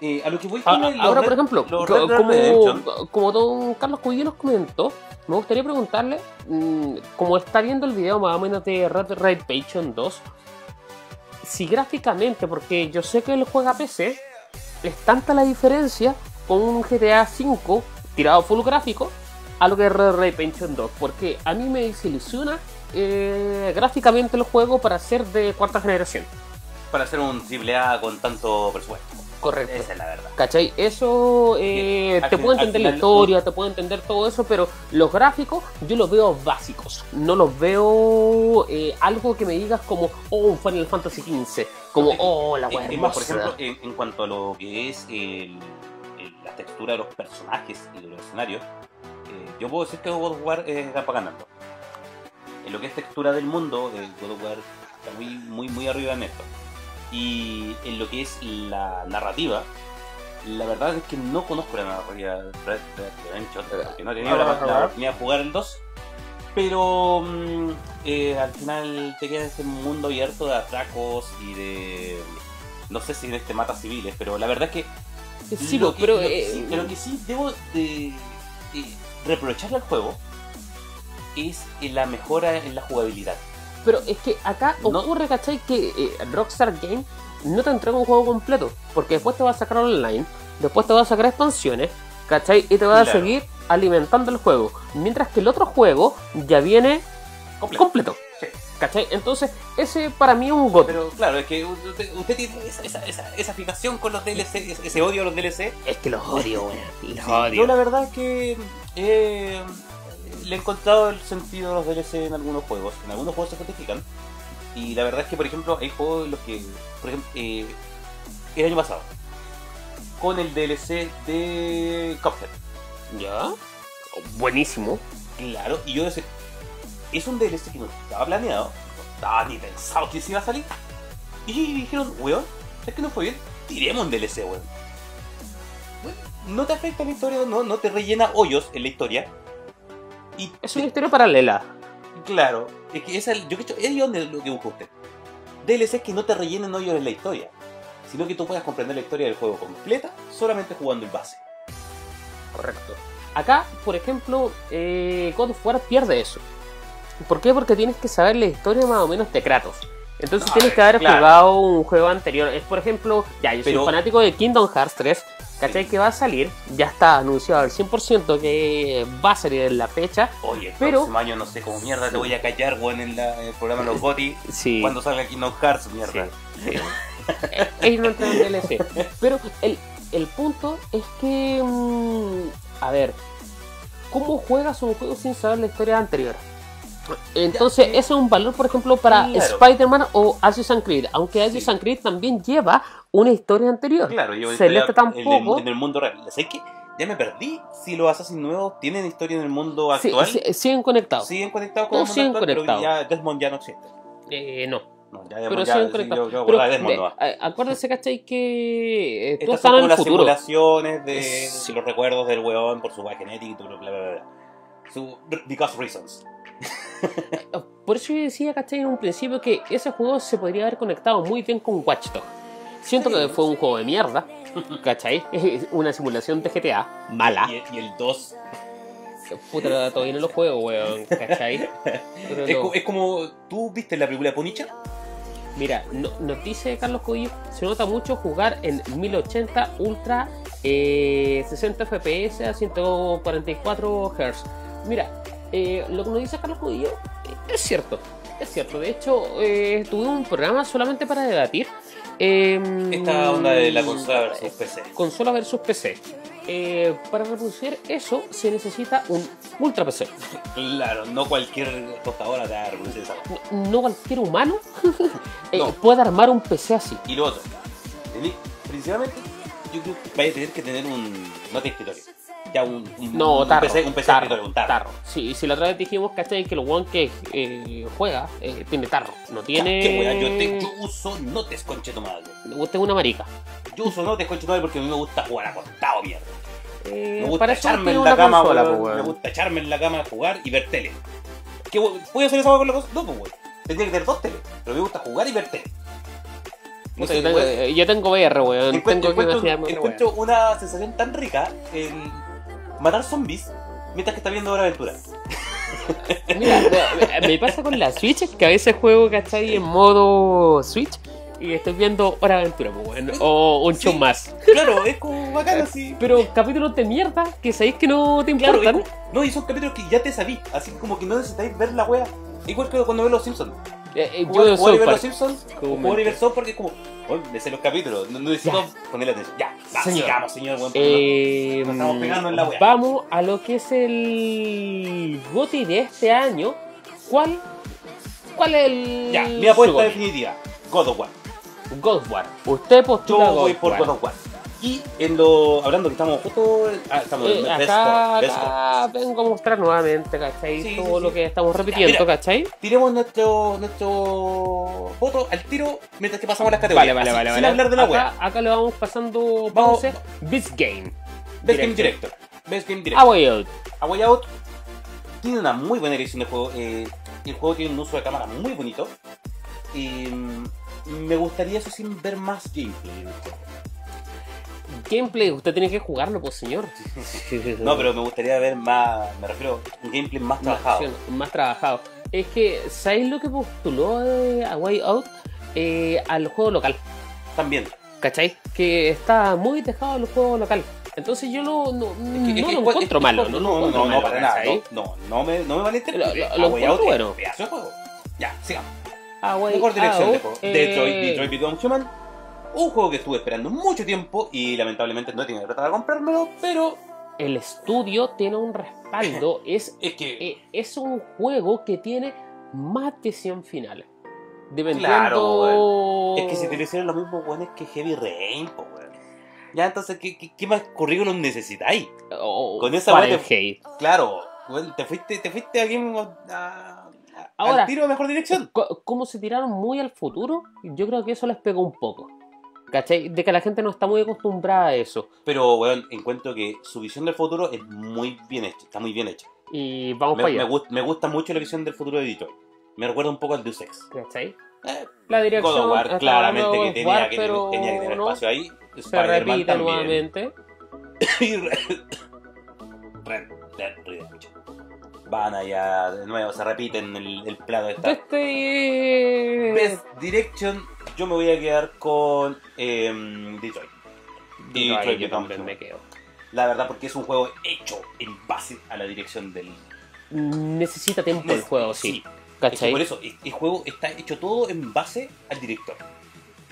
Eh, a lo que voy A- con a- el- Ahora, por Red- ejemplo, Red como, don Carlos Cubillo nos comentó, me gustaría preguntarle, mm, como está viendo el video más o menos de Red Dead Redemption 2, si gráficamente, porque yo sé que él juega PC, es tanta la diferencia con un GTA V tirado full gráfico a lo que es Red Dead Redemption 2, porque a mí me desilusiona eh, gráficamente el juego para ser de cuarta generación. Para hacer un AAA con tanto presupuesto. Correcto. Esa es la verdad. ¿Cachai? Eso eh, te puedo entender la historia, te puedo entender todo eso, pero los gráficos yo los veo básicos. No los veo eh, algo que me digas como, oh, Final Fantasy XV. Como, oh, la wea por ejemplo, en, en cuanto a lo que es el- el- la textura de los personajes y de los escenarios, eh, yo puedo decir que God of War está ganando. En lo que es textura del mundo, eh, God of War está muy, muy, muy arriba en esto. Y en lo que es la narrativa, la verdad es que no conozco la narrativa de Red Dead Redemption, porque no he tenido la, oportunidad de jugar el 2. Pero mm, eh, al final te queda este mundo abierto de atracos y de. No sé si de este mata civiles, pero la verdad es que. Sí, lo pues, que- pero... lo que eh, sí, pero que sí debo de, de reprocharle al juego es en la mejora en la jugabilidad. Pero es que acá No- ocurre, ¿cachai? Que eh, Rockstar Game no te entrega un juego completo. Porque después te va a sacar online, después te va a sacar expansiones, ¿cachai? Y te va a seguir alimentando el juego. Mientras que el otro juego ya viene Completo. completo. Sí. ¿Cachai? Entonces, ese para mí es un GOT. Pero claro, es que usted, usted tiene esa, esa, esa, esa fijación con los DLC, ese ese odio a los DLC. Es que los odio, weón. Los Sí, odio. Yo la verdad es que eh, le he encontrado el sentido a los DLC en algunos juegos. En algunos juegos se justifican. Y la verdad es que, por ejemplo, hay juegos en los que, por ejemplo, eh, el año pasado, con el DLC de Cuphead. ¿Ya? Buenísimo. Claro, y yo decía, es un DLC que no estaba planeado, no estaba ni pensado que se iba a salir. Y dijeron, weón, es que no fue bien, tiremos un DLC, weón. Weón, No te afecta la historia, no, no te rellena hoyos en la historia. Y Es una historia paralela. claro, es que esa, yo creo es donde lo que busca usted. DLC que no te rellenen hoyos en la historia, sino que tú puedas comprender la historia del juego completa solamente jugando el base. Correcto. Acá, por ejemplo, eh, God of War pierde eso. ¿Por qué? Porque tienes que saber la historia más o menos de Kratos. Entonces Ah, tienes que haber claro. jugado un juego anterior. Es, por ejemplo, ya, yo soy Pero- fanático de Kingdom Hearts 3. ¿Cachai? Sí. Que va a salir. Ya está anunciado al 100% que va a salir en la fecha. Oye, el Pero- próximo año no sé cómo mierda te voy a callar, weón, en, la- en el programa los GOTY. Sí. Cuando salga Kingdom Hearts, mierda. Sí, sí. Ellos no entran en DLC. Pero el, el punto es que. mm, a ver. ¿Cómo juegas un juego sin saber la historia anterior? Entonces, ese es un valor, por ejemplo, para Claro. Spider-Man o Assassin's Creed. Aunque Assassin's Creed también lleva una historia anterior. Claro, yo Celeste estoy en el- tampoco. En, el mundo real. ¿Sabes qué? Ya me perdí si los Assassin's nuevos tienen historia en el mundo actual. sí, siguen conectados. Siguen conectados con Todos el siguen mundo actual, pero ya Desmond ya no existe. Eh, no. No, ya Pero Desmond siguen conectados. yo, yo Pero, Desmond de- acuérdense, ¿cachai? Que eh, Estas estás son como las futuro. simulaciones de Sí. los recuerdos del weón por su genética y bla bla. bla. Su, because reasons. Por eso yo decía, ¿cachai? En un principio que ese juego se podría haber conectado muy bien con Watch Dogs. Siento que fue un juego de mierda, ¿cachai? Una simulación de GTA, mala. Y, el- y el 2. Puta, todavía no lo juego, weón, ¿cachai? Pero Es, no. es como. ¿Tú viste la película Ponicha? Mira, no, nos dice Carlos Codillo, se nota mucho jugar en 1080 Ultra eh, 60 FPS a 144 Hz. Mira, eh, lo que nos dice Carlos Codillo eh, es cierto, es cierto. De hecho, eh, tuve un programa solamente para debatir. eh, Esta onda de la consola versus PC. consola versus PC. Eh, para reproducir eso se necesita un Ultra PC. Claro, no cualquier tostadora te va a reproducir esa. No, no cualquier humano No. puede armar un PC así. Y lo otro, principalmente, yo creo que vais a tener que tener un. No de escritorio. Ya un, un, No, un tarro. PC, un PC tarro, escritorio, un tarro. Sí, si la otra vez dijimos, ¿cachai? Que el one que eh, juega eh, tiene tarro. No tiene. ¿Qué wea? Yo, te, yo uso notes conche tu madre. Usted es una marica. Yo uso notes conche tu madre porque a mí me gusta jugar acostado, mierda. Eh, Me gusta echarme en la cama, consola, weón. Me gusta echarme en la cama a jugar y ver tele. ¿Qué ¿Puedo hacer esa con la cosa? No, pues weón. Tendría que tener dos tele. Pero me gusta jugar y ver tele. No Puta, sé, yo, tengo, VR, weón. Encuentro, tengo encuentro una sensación tan rica en matar zombies mientras que está viendo Hora Aventura. Mira, me- pasa con la Switch que a veces juego, ¿cachai? En modo Switch y estoy viendo Hora Aventura, weón. O un show Sí. más. Claro, es como bacán así. Pero capítulos de mierda que sabéis que no te Claro, es importan. no, y son capítulos que ya te sabí, así como que no necesitáis ver la wea. Igual que cuando ves los Simpsons. Eh, eh, yo Jugar, de jugar y South ver los. Simpsons, o Comenta. jugar y ver South Park es como, oh, me sé los capítulos, no, no necesito ponerle atención. Ya, va, Señor. sigamos, señor. Eh, Nos estamos pegando en la wea. Vamos a lo que es el GOTY de este año. ¿Cuál? ¿Cuál es el. Ya, mi apuesta definitiva, God of War. God of War. Usted Yo postula God voy por. God of War. Y en lo, hablando que estamos justo, ah, estamos Eh, en acá, vengo a mostrar nuevamente, ¿cachai? Sí, Todo sí, lo sí. que estamos repitiendo, mira. ¿cachai? Tiremos nuestro, nuestro voto al tiro mientras que pasamos las categorías. Vale, vale, vale. sin vale. hablar de la acá, acá le vamos pasando Vamos. pause. Best Game. Best Game Director. Best Game Director. way out. A Way Out tiene una muy buena dirección de juego. eh, el juego tiene un uso de cámara muy bonito. Y mm, me gustaría eso sin ver más gameplay. Gameplay, usted tiene que jugarlo, pues señor. No, pero me gustaría ver más, me refiero, un gameplay más trabajado. Más, más trabajado. Es que, ¿sabéis lo que postuló eh, a Way Out Eh, al juego local? También. ¿Cachai? Que está muy dejado el juego local. Entonces yo no, no, Es que- no es que lo encuentro es- malo. No, no, lo no, no, para nada. No, no, me, no me malinterprete. Lo- lo- A lo encuentro bueno. de. Ya, sigamos. A Way de Out, juego. eh, Detroit, Detroit Become Human. Un juego que estuve esperando mucho tiempo y lamentablemente no he tenido plata para comprármelo, pero El estudio tiene un respaldo. es, es que eh, es un juego que tiene más de 100 finales. Dependiendo... Claro, Es que si te lo hicieron los mismos buenos que Heavy Rain, po. Ya, entonces, ¿qué, qué, qué más currículum necesitáis? Oh, Con esa te-. Claro, weón, te fuiste, te fuiste a Game of- a- a- Ahora- al tiro de mejor dirección. Como se tiraron muy al futuro, yo creo que eso les pegó un poco. ¿Cachai? De que la gente no está muy acostumbrada a eso. Pero, weón, encuentro que su visión del futuro es muy bien hecha, está muy bien hecha. Y vamos Me, para me allá. gust- me gusta mucho la visión del futuro de Detroit. Me recuerda un poco al Deus Ex. ¿Cachai? Eh, La dirección. God of War, claramente que tenía, War, que, pero tenía que tener no, espacio ahí. Se repite nuevamente. y Dead Redemption. Van allá de nuevo, se repiten el, el plato de esta. este. Best Direction, yo me voy a quedar con em, Detroit. Detroit yo también me quedo. La verdad, porque es un juego hecho en base a la dirección del. Necesita tiempo el juego, sí. Es que ¿Cachai? por eso, el, el juego está hecho todo en base al director.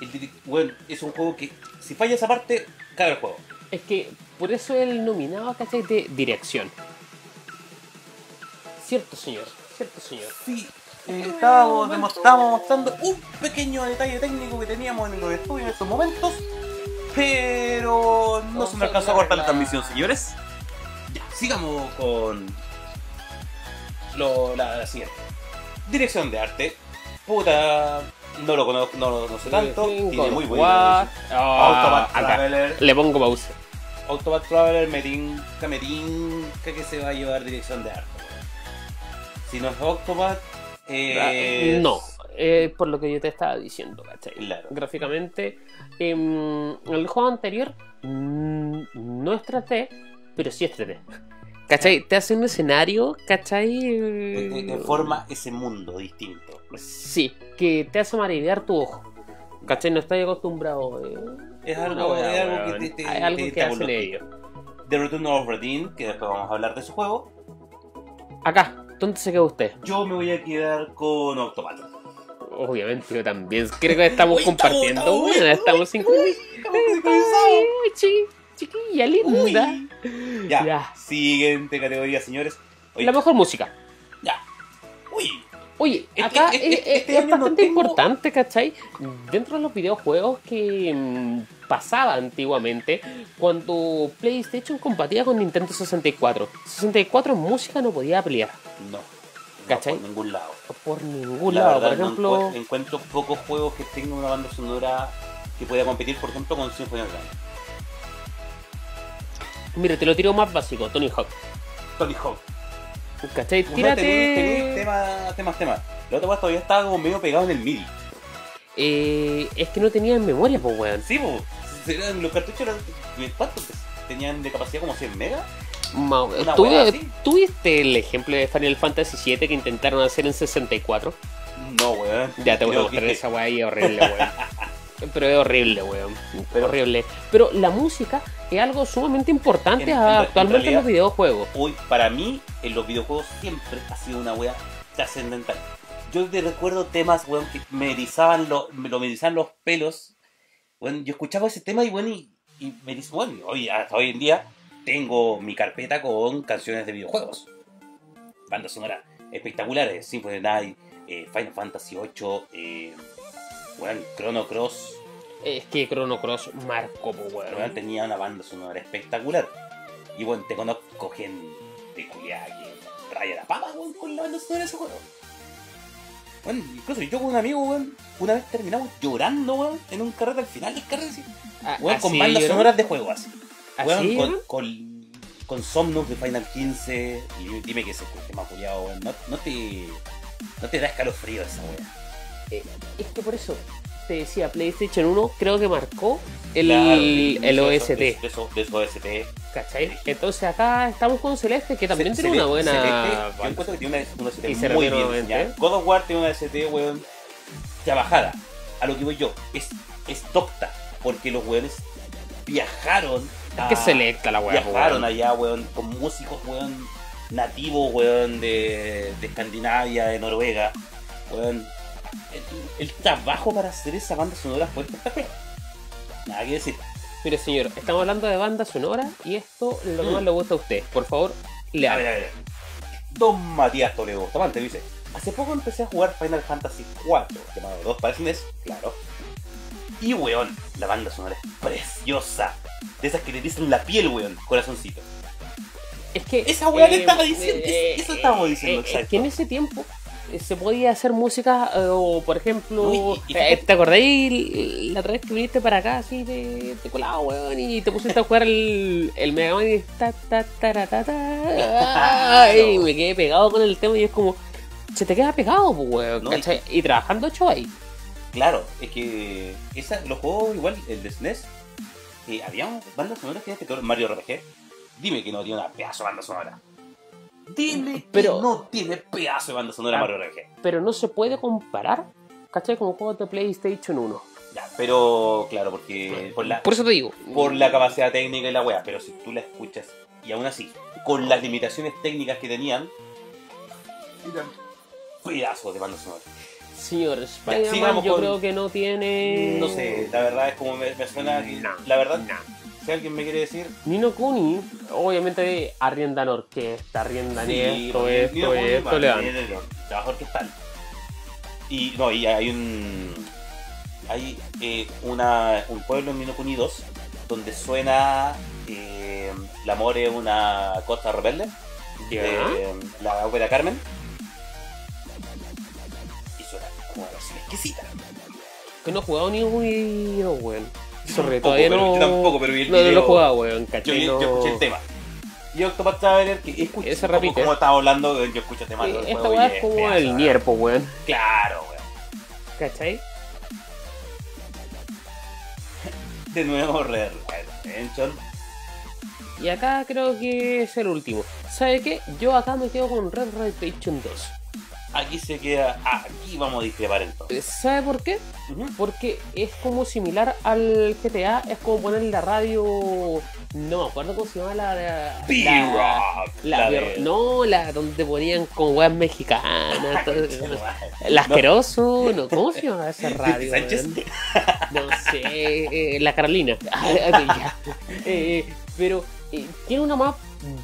El bueno, es un juego que, si falla esa parte, caga el juego. Es que por eso el nominado, ¿cachai? De dirección. Cierto, señor. Cierto, señor. Sí, eh, estábamos, estábamos mostrando un pequeño detalle técnico que teníamos en los estudios en estos momentos, pero no se me alcanzó a cortar la transmisión, señores. Ya, sigamos con lo, la, la siguiente. Dirección de arte. Puta, no lo conozco, no lo sé tanto. Tiene muy dirección. Ah, Automat. Traveler. Le pongo pausa. Automat Traveler me tinca, me tinca que se va a llevar dirección de arte. Si no es Automat, eh, No, eh, por lo que yo te estaba diciendo, ¿cachai? Claro. Gráficamente, em, el juego anterior mm, no es 3D, pero sí es 3D. ¿Cachai? Te hace un escenario, ¿cachai? Te, forma ese mundo distinto. Sí, que te hace maravillar tu ojo. ¿Cachai? No estás acostumbrado. eh. Es algo, es algo que te, te- algo te- que te hacen voló. ellos. The Return of Redeem, que después vamos a hablar de su juego. Acá, ¿dónde se queda usted? Yo me voy a quedar con Octopath. Obviamente, yo también. Creo que estamos Uy, compartiendo. estamos- Bueno, uy, estamos sincronizados. estamos sincronizados. Chiquilla linda. Uy. Ya. Ya. Siguiente categoría, señores. Oye, La mejor música. ya. Uy, Oye, Este- acá este- es, este es- año es no bastante tengo- importante, ¿cachai? Dentro de los videojuegos que mm, pasaba antiguamente, cuando PlayStation compatía con Nintendo 64. 64 en música no podía pelear. no. ¿Cachai? No, por ningún lado. Por ningún La lado. verdad, Por ejemplo, encue- encuentro pocos juegos que tengan una banda sonora que pueda competir, por ejemplo, con Symphony of the Night. mira, te lo tiro más básico, Tony Hawk. Tony Hawk. ¿Cachai? Tírate. tení temas, temas, temas. La otra todavía estaba como medio pegado en el MIDI. Eh, es que no tenía memoria, pues, weón. Sí, pues. Los cartuchos eran. ¿Cuántos tenían de capacidad? ¿Como 100 megas? Ma- Una ¿tú- hueá así. ¿Tuviste el ejemplo de Final Fantasy VII que intentaron hacer en 64? No, weón. Ya te voy a mostrar esa weá es horrible, weón. Pero es horrible, weón. Pero- horrible. Pero la música es algo sumamente importante En- en- actualmente en, en los videojuegos. Hoy, para mí, en los videojuegos siempre ha sido una wea trascendental. Yo te recuerdo temas, weón, que me erizaban, lo, me lo me erizaban los pelos. Weón, yo escuchaba ese tema y, bueno, y, y me dice, bueno, hoy, hasta hoy en día tengo mi carpeta con canciones de videojuegos. Bandas sonoras espectaculares, Symphony of the Night, eh, Final Fantasy VIII, eh, weón, Chrono Cross, Es que Chrono Cross marcó, Weón, weón. tenía una banda sonora espectacular. Y bueno, te conozco gente culiada que raya la papa, weón, con la banda sonora de ese juego. Bueno, incluso yo con un amigo, weón, una vez terminamos llorando, weón, en un carrete al final del carrete, así, Ah, weón, con bandas ¿no? sonoras de juego, así. Weón, ¿Así, con, weón? con, con Somnus de Final 15, y dime que ese tema culiado, weón, no, no te. No te da escalofrío esa weá. Eh, es que por eso te decía, PlayStation 1 creo que marcó el, Claro, el OST. eso- De, eso, de OST. ¿Cachai? Entonces acá estamos con Celeste, que también tiene una buena. Celeste, yo encuentro que tiene una, una ST Y muy bien diseñada. God of War tiene una ST, weón, trabajada. A lo que voy yo, es, es docta, porque los weones viajaron. Es que selecta la po, Viajaron weón. allá, weón, con músicos, weón, nativos, weón, de, de Escandinavia, de Noruega. Weón, el, el trabajo para hacer esa banda sonora fue espectacular. Nada que decir. Mire, señor, estamos hablando de banda sonora y esto es lo que Mm. más le gusta a usted. Por favor, A lea. ver, a ver. Don Matías Toledo Bustamante dice: Hace poco empecé a jugar Final Fantasy IV, llamado 2 para SNES, claro. Y weón, la banda sonora es preciosa. De esas que le dicen la piel, weón, corazoncito. Es que. Esa weá que estaba diciendo, eso estábamos diciendo, eh, Es exacto. que en ese tiempo eh, se podía hacer música, eh, o por ejemplo. No, y- y eh, ¿Te acordáis la otra vez que viniste para acá, así de, de colado, weón? Y te pusiste a jugar el, el Mega Man y. Ta, ta, tara, ta, ta, Ay, me quedé pegado con el tema y es como. Se te queda pegado, pues, weón. No, y- trabajando ocho ahí. Claro, es que esa, los juegos igual, el de SNES, eh, había bandas sonoras que este Mario RPG. Dime que no tiene una pedazo de banda sonora. Dime Pero- que no tiene pedazo de banda sonora Ah. Mario RPG. Pero no se puede comparar, ¿cachai? Con juegos de PlayStation 1. Ya, pero claro, porque por la, Por eso te digo. por la capacidad técnica y la wea, pero si tú la escuchas y aún así, con las limitaciones técnicas que tenían, eran pedazos de banda sonora. Señor, Spider-Man yo con- creo que no tiene... No sé, la verdad es como me, me suena que, No, la verdad, no. Si alguien me quiere decir, Nino Kuni, obviamente arriendan orquesta, arriendan esto, porque esto, esto, bueno, le dan. orquestal. Y no, y hay un hay eh, una, un pueblo en Nino Kuni 2 donde suena eh, El amor es una costa rebelde de la ópera Carmen. Y suena como versión exquisita. Que no he jugado ni 2, weón. Sorry, todavía pero- no... yo tampoco, pero vi el no, no lo he video. jugado, weón, Yo, ¿cachai? yo No- escuché el tema. Y Octopath Traveler, que escuché Ese repite. como estaba hablando, yo escucho temas Sí, del esta weá es como pedazo, el ¿verdad? Nier, po, weón. Claro, weón. ¿Cachai? De nuevo, Red Redemption. Y acá creo que es el último. ¿Sabe qué? Yo acá me quedo con Red Red Redemption 2. Aquí se queda. Aquí vamos a discrepar entonces. ¿Sabe por qué? Porque es como similar al GTA, es como poner la radio. No me acuerdo cómo se llama la de. B-Rock. La, La de- No, la donde ponían con weas mexicanas. todo- el asqueroso, no, ¿cómo se llama esa radio? Sánchez. No sé, eh, la Carolina. Eh, pero eh, tiene una más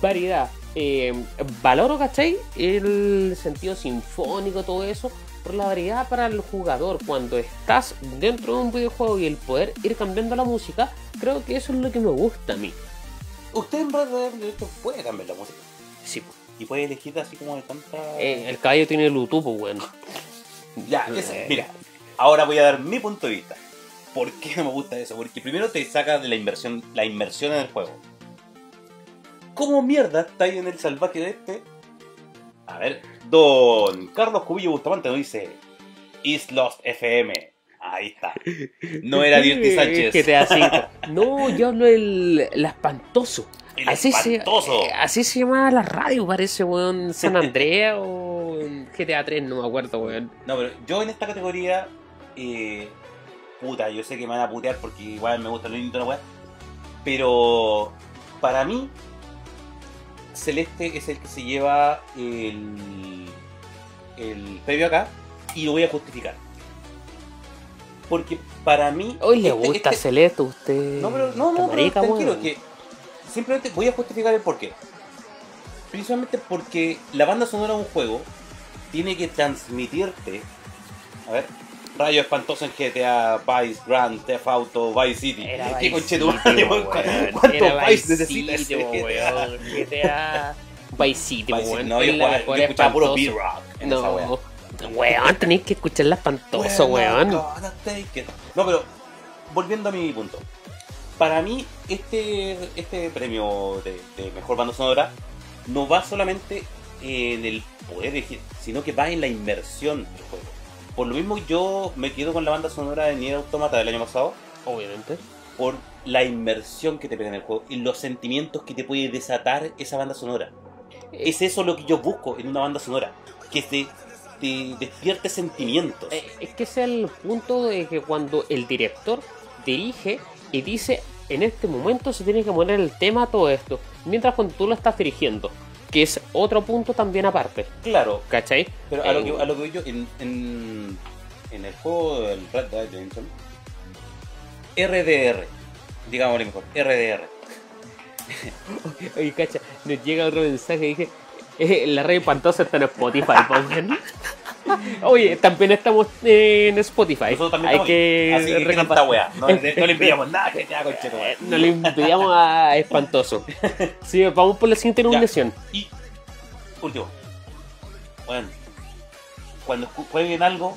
variedad. Eh, valoro, ¿cachai? El sentido sinfónico, todo eso, por la variedad para el jugador. Cuando estás dentro de un videojuego y el poder ir cambiando la música, creo que eso es lo que me gusta a mí. Usted en Red Dead Redemption puede cambiar la música. Sí, Y puede elegir así como de tanta. eh, el caballo tiene Bluetooth, pues, weón. Ya, ese- mira, ahora voy a dar mi punto de vista. ¿Por qué no me gusta eso? Porque primero te saca de la inversión, la inmersión en el juego. ¿Cómo mierda está ahí en el salvaje de este? A ver, don Carlos Cubillo Bustamante nos dice Is Lost FM. Ahí está. No era Dirty Sánchez. Que te da No, yo hablo del el espantoso. El así espantoso. Se, eh, así se llama la radio, parece, weón. San Andrea o GTA 3, no me acuerdo, weón. No, pero yo en esta categoría, eh, puta, yo sé que me van a putear porque igual me gusta de la weá. Pero para mí, Celeste es el que se lleva el, el premio acá y lo voy a justificar. Porque para mí. Hoy le este- gusta este- Celeste usted. No, pero, no, no, pero tranquilo, que simplemente voy a justificar el porqué. Principalmente porque la banda sonora de un juego tiene que transmitirte. A ver. Rayo espantoso en GTA, Vice, Grand Theft Auto, Vice City. Era ¿Qué Vice City, weón? weón. ¿Cuántos Era Vice necesita ese GTA? weón. GTA Vice City, weón. No, yo, la yo escuchaba puro espantoso. B-Rock en esa wea. No, weón, tenéis que escucharla espantoso, We're weón. No, pero volviendo a mi punto. Para mí, este, este premio de, de mejor banda sonora no va solamente en el poder elegir, sino que va en la inmersión del juego. Por lo mismo, yo me quedo con la banda sonora de Nier Automata del año pasado, Obviamente. por la inmersión que te pega en el juego y los sentimientos que te puede desatar esa banda sonora. Es eso lo que yo busco en una banda sonora, que te, te despierte sentimientos. Eh, Es que ese es el punto de que cuando el director dirige y dice en este momento se tiene que poner el tema a todo esto, mientras cuando tú lo estás dirigiendo, que es otro punto también aparte, Claro, ¿cachai? Pero a lo Eh, que, a lo que yo, en, en, en el juego del Red Dead Redemption, RDR, digámosle mejor, RDR. Oye, cacha, nos llega otro mensaje dije, eh, la red espantosa está en Spotify, pongan. Oye, también estamos en Spotify. Nosotros también Hay que ahí. Así que wea. No, le- no le enviamos nada que te haga No le enviamos a espantoso. Sí, vamos por la siguiente nominación. Y, último. Bueno, cuando jueguen algo,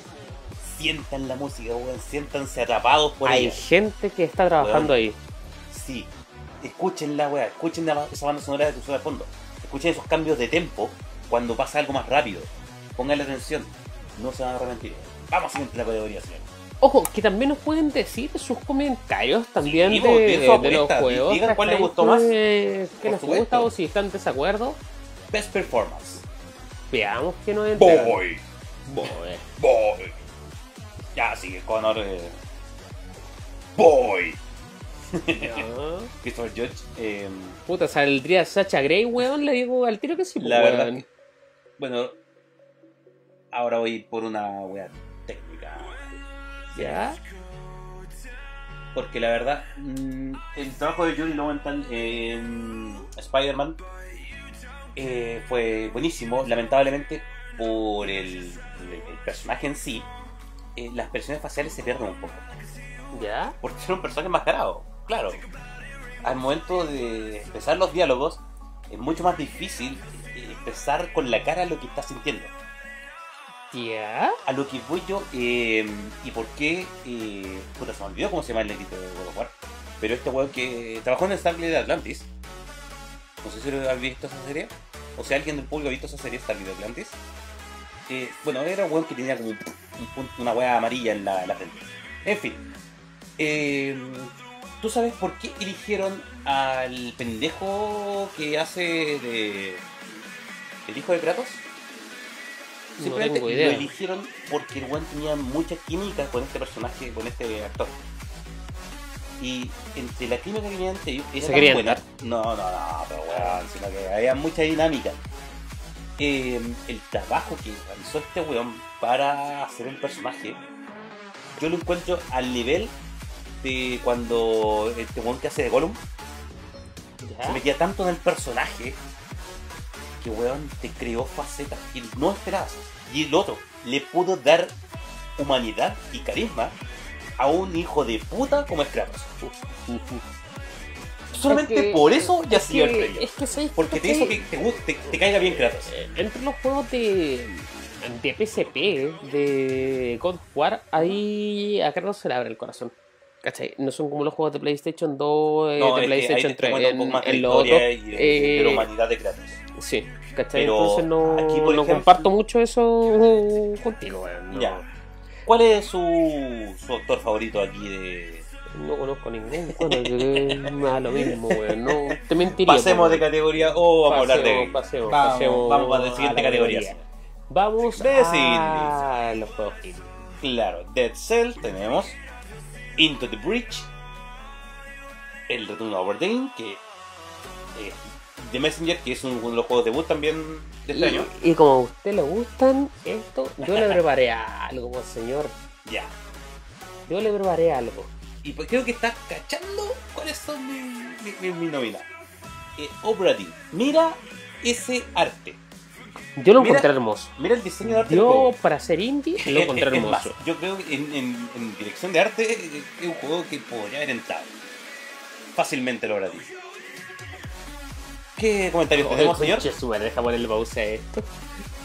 sientan la música, weón. Siéntanse atrapados por Hay ella. gente que está trabajando ahí. Sí, escuchen la weá, escuchen la- esa banda sonora de tu de fondo. Escuchen esos cambios de tempo cuando pasa algo más rápido. Pónganle atención, no se van a arrepentir. Vamos a siguiente la categoría, señor. Ojo, que también nos pueden decir sus comentarios también Sí, de, los juegos. digan cuál les gustó más. Por les gusta o si están en desacuerdo. Best Performance. Veamos que nos entregan. Boy, Boy. boy. Ya, sigue Connor. Eh. Boy. Christopher Judge. eh, Puta, saldría Sacha Grey, weón. Le digo al tiro que sí, la weón. verdad. bueno, ahora voy por una weá técnica. Ya. Porque la verdad, mm, el trabajo de Johnny Lowenthal en Spider-Man eh, fue buenísimo. Lamentablemente, por el, el- el personaje en sí, eh, las expresiones faciales se pierden un poco. Ya. Porque era un personaje enmascarado, claro. Al momento de expresar los diálogos, es mucho más difícil expresar con la cara lo que estás sintiendo. Ya. A lo que voy yo, eh, y por qué, eh, puta, se me olvidó cómo se llama el negrito de God of War, pero este weón que trabajó en Stargate de Atlantis, no sé si lo habéis visto esa serie, o si alguien del público ha visto esa serie Stargate de Atlantis, Eh, bueno, era un weón que tenía como un punto- una weá amarilla en la, en la frente. En fin, ¿Tú sabes por qué eligieron al pendejo que hace de. el hijo de Kratos? Simplemente lo eligieron porque el weón tenía mucha química con este personaje, con este actor. Y entre la química que tenían entre ellos era ¿Se tan buena. No, no, no, pero weón, sino que había mucha dinámica. Eh, el trabajo que realizó este weón para hacer el personaje, yo lo encuentro al nivel de cuando este weón que hace de Gollum ¿Ya? se metía tanto en el personaje que weón te creó facetas que no esperabas. Y el otro le pudo dar humanidad y carisma a un hijo de puta como es Kratos. Solamente Es que- por eso ya es se el premio. Es que ¿sabes Porque te hizo que te, te- te caiga bien Kratos. Eh, Entre los juegos de, de PSP, de God of War, ahí a Kratos se le abre el corazón. ¿Cachai? No son como los juegos de PlayStation 2, eh, No, de PlayStation te 3. cuenta un En, poco en la lo otro, historia y de, la eh, humanidad de Kratos. Sí, ¿cachai? Pero Entonces no, aquí, no ejemplo- comparto mucho eso contigo. No, Ya. ¿Cuál es su, su actor favorito aquí de, no conozco ningún, bueno, lo mismo, weón. No, te mentiría. Pasemos de categoría o vamos a hablar de. Pasemos, pasemos, vamos, pasemos vamos a la siguiente la categoría. Vamos De a los juegos. Claro, Dead Cell tenemos Into the Breach, El Retorno a Aberdeen, que eh, The Messenger, que es un- uno de los juegos debut también de este año. Y, y como a usted le gustan esto, yo le preparé algo, pues, señor. Ya. Yo le preparé algo. Y pues creo que estás cachando cuáles son mis mi, mi, mi. Eh, Obra. Mira ese arte. Yo lo Mira, encontré hermoso. Mira el diseño de arte del Yo, juego. para ser indie, lo Es- encontré es- es más, hermoso. yo creo que en, en- en dirección de arte eh, es un juego que podría haber entrado. Fácilmente lo habrá dicho. ¿Qué comentarios tenemos, señor? Conche su madre, deja ponerle pausa a esto.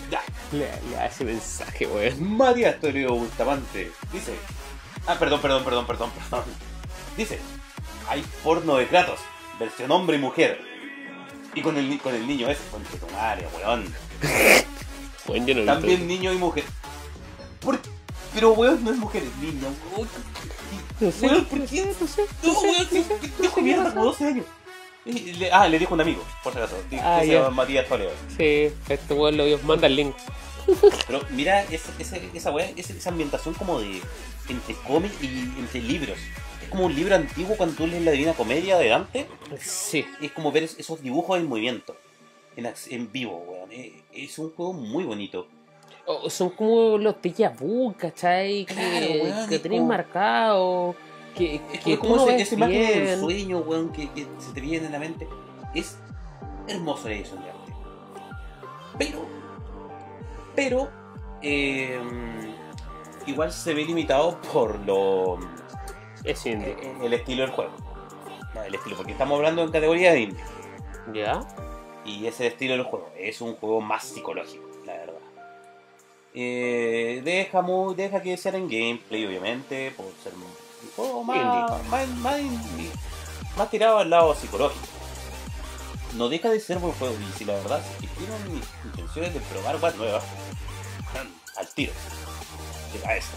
Ya. Le, le ese mensaje, weón. Matías Toledo Bustamante dice. Ah, perdón, perdón, perdón, perdón, perdón. Dice: Hay porno de Kratos, versión hombre y mujer. Y con el, con el niño ese, con tu weón. Weón, yo no he visto También niño y mujer. ¿Por qué? Pero weón no es mujer, es niño. Weón, No sé, Weón, ¿por qué? no sé, No, no sé, weón, no sí, sé, no dijo mierda como pasa. 12 años. Le- ah, le dijo un amigo, por si acaso. Dijo Ah, que se llama Matías Toledo. Sí, este weón lo vio. Manda el link. Pero mira esa, esa, esa weá, esa, esa ambientación como de entre cómic y entre libros. Es como un libro antiguo cuando tú lees la Divina Comedia de Dante. Sí. Es como ver es- esos dibujos en movimiento. En, vivo, weón. Es, es un juego muy bonito. Son como los vu, ¿cachai? Que, weón, que como- marcado. Que, Es que como tú ese- esa imagen del sueño, weón, que, que se te viene en la mente. Es hermoso eso de arte. Pero, pero, eh, igual se ve limitado por lo Es indie. eh, el estilo del juego. No, el estilo, porque estamos hablando en categoría de indie. ¿Ya? Y ese es estilo del juego. Es un juego más psicológico, la verdad. Eh, deja, muy, deja que sea en gameplay, obviamente, por ser un juego más, más, más indie, más tirado al lado psicológico. No deja de ser buen juego. Y si la verdad, si tienen intenciones de probar cosas nuevas, al tiro, de cabeza.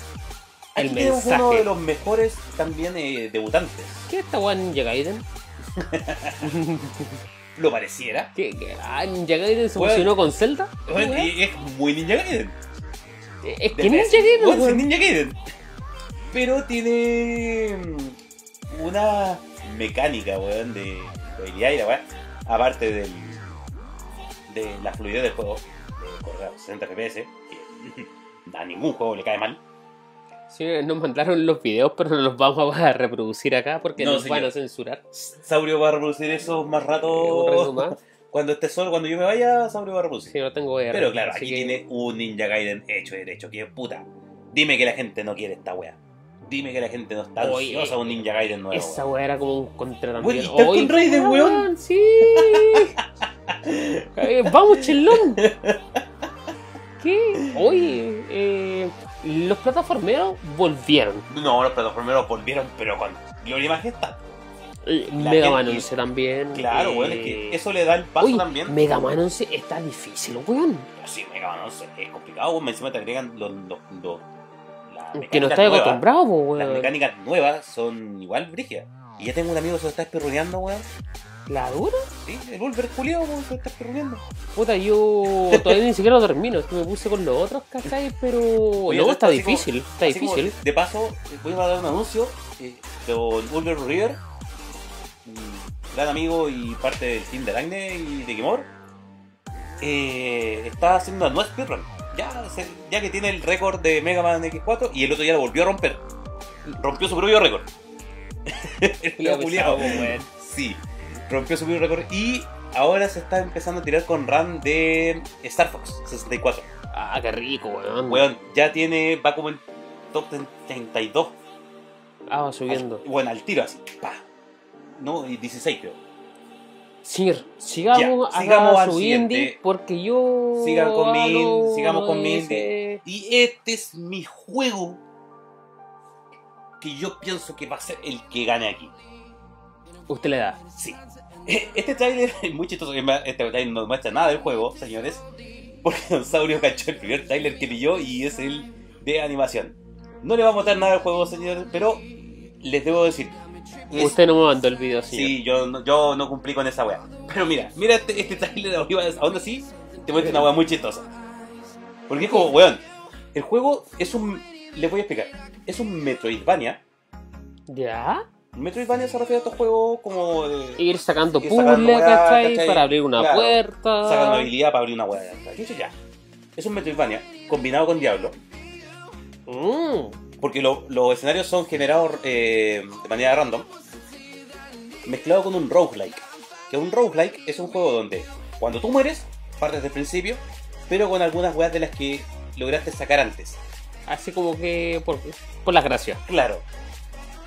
El Aquí mensaje. uno de los mejores también eh, debutantes. ¿Qué es weón Ninja Gaiden? Lo pareciera. ¿Qué, qué? Ah, Ninja Gaiden se Weón. fusionó con Zelda? Bueno, Weón. y es muy Ninja Gaiden. Es De que Ninja Gaiden, bueno, weón. Ninja Gaiden. Pero tiene mm, una mecánica, weón, de habilidad y la weá. Aparte del, de la fluidez del juego, de correr a 60 FPS, que a ningún juego le cae mal. Sí, nos mandaron los videos, pero no los vamos a reproducir acá porque No, nos van a censurar. Saurio va a reproducir eso más rato. más. Cuando esté solo, cuando yo me vaya, Saurio va a reproducir. Sí, no tengo VR. Pero claro, aquí que- tiene un Ninja Gaiden hecho y derecho. Que puta. Dime que la gente no quiere esta wea. Dime que la gente no está Oye, ansiosa un Ninja Gaiden nuevo. Esa weá era como un contra también. y está el Oye, Tomb Raider, weón. Sí. Eh, Vamos, chelón. ¿Qué? Oye, eh, los plataformeros volvieron. No, los plataformeros volvieron, pero con gloria y majestad. Eh, La Mega Man gente- 11 también. Claro, eh, weón, es que eso le da el paso oye, también. Mega Man 11 está difícil, weón. Sí, Mega Man 11 es complicado, weón. Encima te agregan los. los, los Que no estás nuevas. acostumbrado, po, Las weón. mecánicas nuevas son igual brígidas. Y ya tengo un amigo que se lo está espirroneando, weón. ¿La dura? Sí, el Volver culiado, weón, se lo está espirroneando. Puta, yo todavía ni siquiera lo termino. Es que me puse con los otros, ¿cachai? Pero. Esto está como- difícil. Está como difícil. de paso, voy a dar un anuncio. Eh, don Volver River, un gran amigo y parte del team de Agne y de Kimor, eh, está haciendo una nueva speedrun. Ya, ya que tiene el récord de Mega Man X4 y el otro ya lo volvió a romper. Rompió su propio récord. El weón. Sí, rompió su propio récord y ahora se está empezando a tirar con run de Star Fox 64. Ah, qué rico, weón. Weón, ya tiene, va como en top 32. Ah, va subiendo. Bueno, al tiro así. Pa. No, y 16 creo. Sir, sigamos, Ya, a sigamos al su indie porque yo. Sigan con mi indie, sigamos con mi Y este es mi juego que yo pienso que va a ser el que gane aquí. Usted le da. Sí. Este trailer es muy chistoso. Este trailer no muestra nada del juego, señores. Porque Don Saurio cachó el primer trailer que pilló y es el de animación. No le va a mostrar nada del juego, señores, pero les debo decir. es- Usted no me mandó el video, señor. Sí, yo no, yo no cumplí con esa wea. Pero mira, mira este, este trailer arriba, aún así, te muestra una wea muy chistosa. Porque es como, weón, el juego es un. Les voy a explicar. Es un Metroidvania. ¿Ya? Metroidvania se refiere a estos juegos como. de- Ir sacando sacando puzzles, ¿cachai? Para abrir una Claro. puerta. sacan una habilidad para abrir una wea. Eso ya. Es un Metroidvania combinado con Diablo. Mm. Porque lo- los escenarios son generados eh, de manera random. Mezclado con un roguelike. Que un roguelike es un juego donde cuando tú mueres, partes del principio, pero con algunas weas de las que lograste sacar antes. Así como que por, por las gracias. Claro.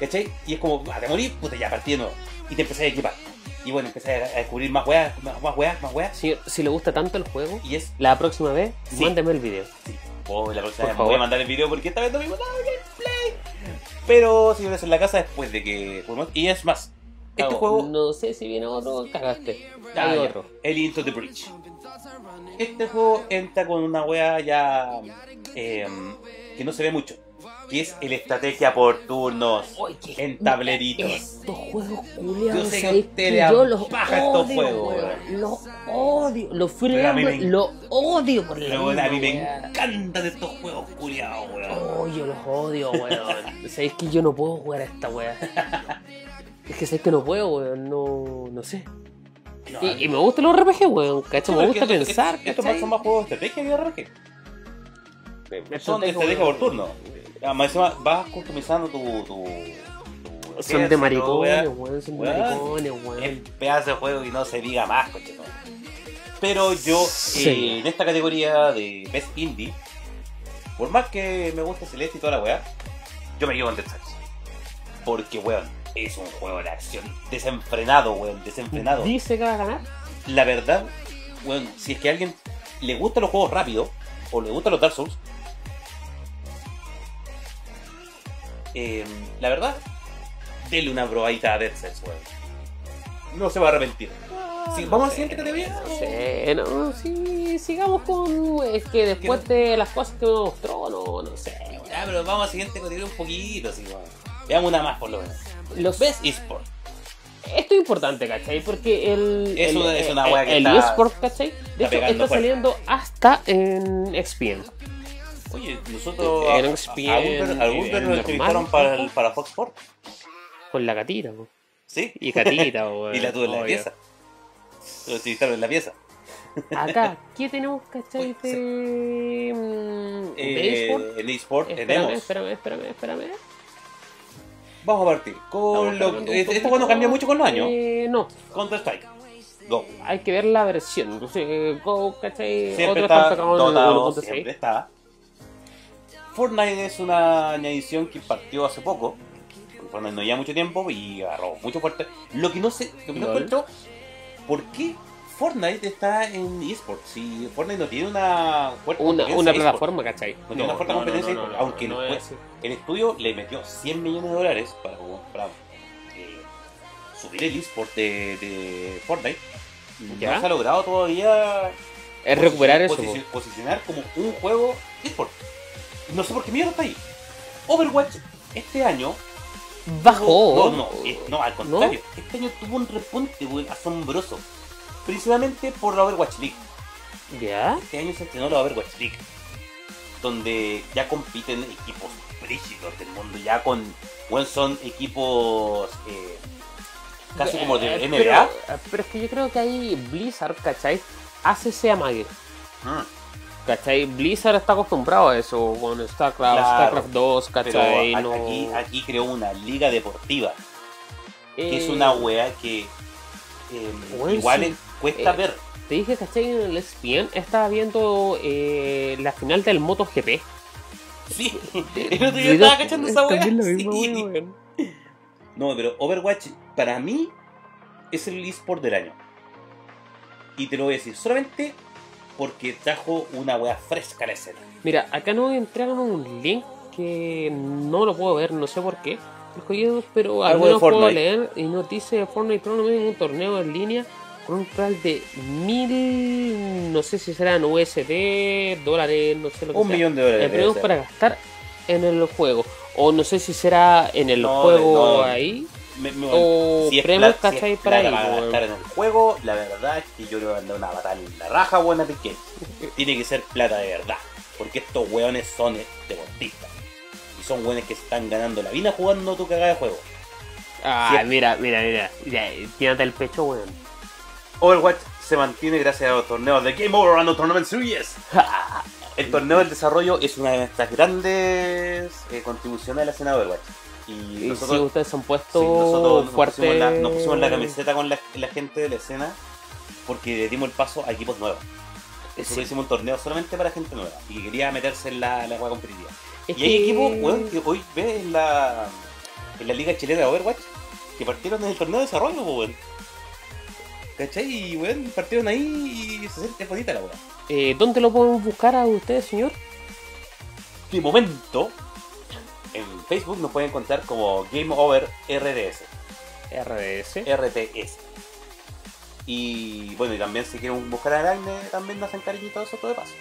¿Cachai? Y es como, ah, te morí, puta, ya partí de nuevo. Y te empecé a equipar. Y bueno, empecé a a descubrir más weas, más, más weas, más weas. Señor, si le gusta tanto el juego, Y es, la próxima vez, Sí. mándeme el video. sí, oh, la próxima Por vez favor. voy a mandar el video porque esta vez no vimos nada de gameplay. Pero señores, en la casa después de que. Y es más, este juego. No sé si viene otro, cagaste. Ah, Hay ya. otro. El Into the Bridge. Este juego entra con una wea ya eh, que no se ve mucho. Que es el estrategia por turnos en tableritos. Estos juegos culiados, Yo sé que yo los apaja estos odio, juegos, weón. Los odio. Los los odio por la bueno, a mí me encantan estos juegos culiados, weón. Oh, yo los odio, weón. Sabéis que yo no puedo jugar a esta wea. Es que sabéis que no puedo, weón. No, no sé. No, Y, y me gustan los RPG, weón. ¿cachai? Me gusta pensar, Estos son más juegos de estrategia que RPG. Son de Estrategia, por weón. turno. Además, encima vas customizando tu. tu, tu Son de maricones, weón. Son de Weón. maricones, Es weón. pedazo de juego y no se diga más, coche. no. Pero yo, Sí. eh, en esta categoría de Best Indie, por más que me guste Celeste y toda la weá, yo me quedo con Dead Cells. Porque, weón, es un juego de acción desenfrenado, weón, desenfrenado. Dice que va a ganar. La verdad, weón, si es que a alguien le gustan los juegos rápidos, o le gustan los Dark Souls, eh, la verdad, denle una probadita a Dead Cells, weón. No se va a arrepentir. Sí, ¿Vamos a la siguiente categoría? No sé, no, sí, sigamos con. Es que después de las cosas que me mostró, no, no sé. Ya, pero vamos a la siguiente categoría un poquito, así, weón. Veamos una más por lo menos. Los Best eSport. Esto es importante, ¿cachai? Porque el. Es el- una- es una el- que El está- eSport, ¿cachai? De hecho, está saliendo hasta en XPN. Oye, nosotros. A- a- a el nos entrevistaron para, el- para Fox Sport. Con la gatita, po. ¿Sí? Y gatita, y la tuve en la pieza. Lo entrevistaron en la pieza. Acá, ¿qué tenemos, cachai? De. mm, de Eh, eSport? en eSport Espérame, espérame, espérame, espérame. Vamos a partir con lo cargando un eh, Este poquito. juego no cambia mucho con los años. Eh, no, Counter Strike. Go. hay que ver la versión. Go, ¿cachai? Siempre Otro está dotado, 1.6. siempre está. Fortnite es una añadición que partió hace poco. Fortnite no lleva mucho tiempo y agarró mucho fuerte. Lo que no sé, lo que no encuentro, ¿por qué Fortnite está en eSports? Si Fortnite no tiene una fuerte Una, competencia una plataforma, ¿cachai? No tiene una fuerte competencia, aunque el, estudio le metió 100 millones de dólares para, para eh, subir el eSport de, de Fortnite. ¿Ya? No se ha logrado todavía Es recuperar eso. posi- po. posicionar como un juego eSport. No sé por qué mierda está ahí. Overwatch este año Bajó. No, no, eh, no, al contrario. Este año tuvo un repunte, weón, asombroso. Principalmente por la Overwatch League. ¿Ya? Este año se estrenó la Overwatch League. Donde ya compiten equipos brígidos del mundo. Ya con. Bueno, son equipos. eh, casi como de Eh, NBA. Pero, pero es que yo creo que ahí Blizzard, ¿cachai? Hace ese amague. Mm. ¿Cachai? Blizzard está acostumbrado a eso con StarCraft, Claro. StarCraft 2, Pero ¿cachai? aquí, aquí creó una liga deportiva. Que es Eh, una wea que. eh, Weón, igual sí. cuesta Eh, ver. Te dije, ¿cachai? En el ESPN estaba viendo eh, la final del MotoGP. Sí, el otro día estaba cachando esa wea. También lo mismo, sí. No, pero Overwatch para mí es el eSport del año. Y te lo voy a decir solamente porque trajo una wea fresca a la escena. Mira, acá nos entregan un link que no lo puedo ver, no sé por qué. Pero al Algo de puedo leer y nos dice Fortnite Tournament un torneo en línea con un total de mil, no sé si serán USD, dólares, no sé lo que Un sea. millón de dólares. Eh, premios para gastar en el juego. O no sé si será en el No, juego no. ahí. Me- me- O si es premios, si ¿cachai? es para ahí, para weón. gastar en el juego, la verdad es que yo le voy a mandar una batalla en la raja, buena Piqué. Tiene que ser plata de verdad. Porque estos weones son deportistas. Y son weones que se están ganando la vida jugando tu cagada de juego. Ah, mira, mira, mira. Tírate el pecho, weón. Overwatch se mantiene gracias a los torneos de Game Over Random Tournament Series. El torneo del desarrollo es una de nuestras grandes eh, contribuciones a la escena de Overwatch. Y Y nosotros, sí, ustedes han sí, puesto nosotros nos, fuerte. pusimos la, nos pusimos la camiseta con la, la gente de la escena porque le dimos el paso a equipos nuevos. Nosotros Sí. hicimos un torneo solamente para gente nueva y que quería meterse en la, la competitiva. Es Y hay equipos, weón, que hoy ves en la, en la liga chilena de Overwatch que partieron en el torneo de desarrollo, po, weón. ¿Cachai? Y weón, partieron ahí y se siente bonita la weá. Eh, ¿Dónde lo podemos buscar a ustedes, señor? De momento, en Facebook nos pueden encontrar como Game Over RDS, RDS. RTS. Y bueno, y también si quieren buscar a Aragne, también nos hacen cariñito eso todo de paso.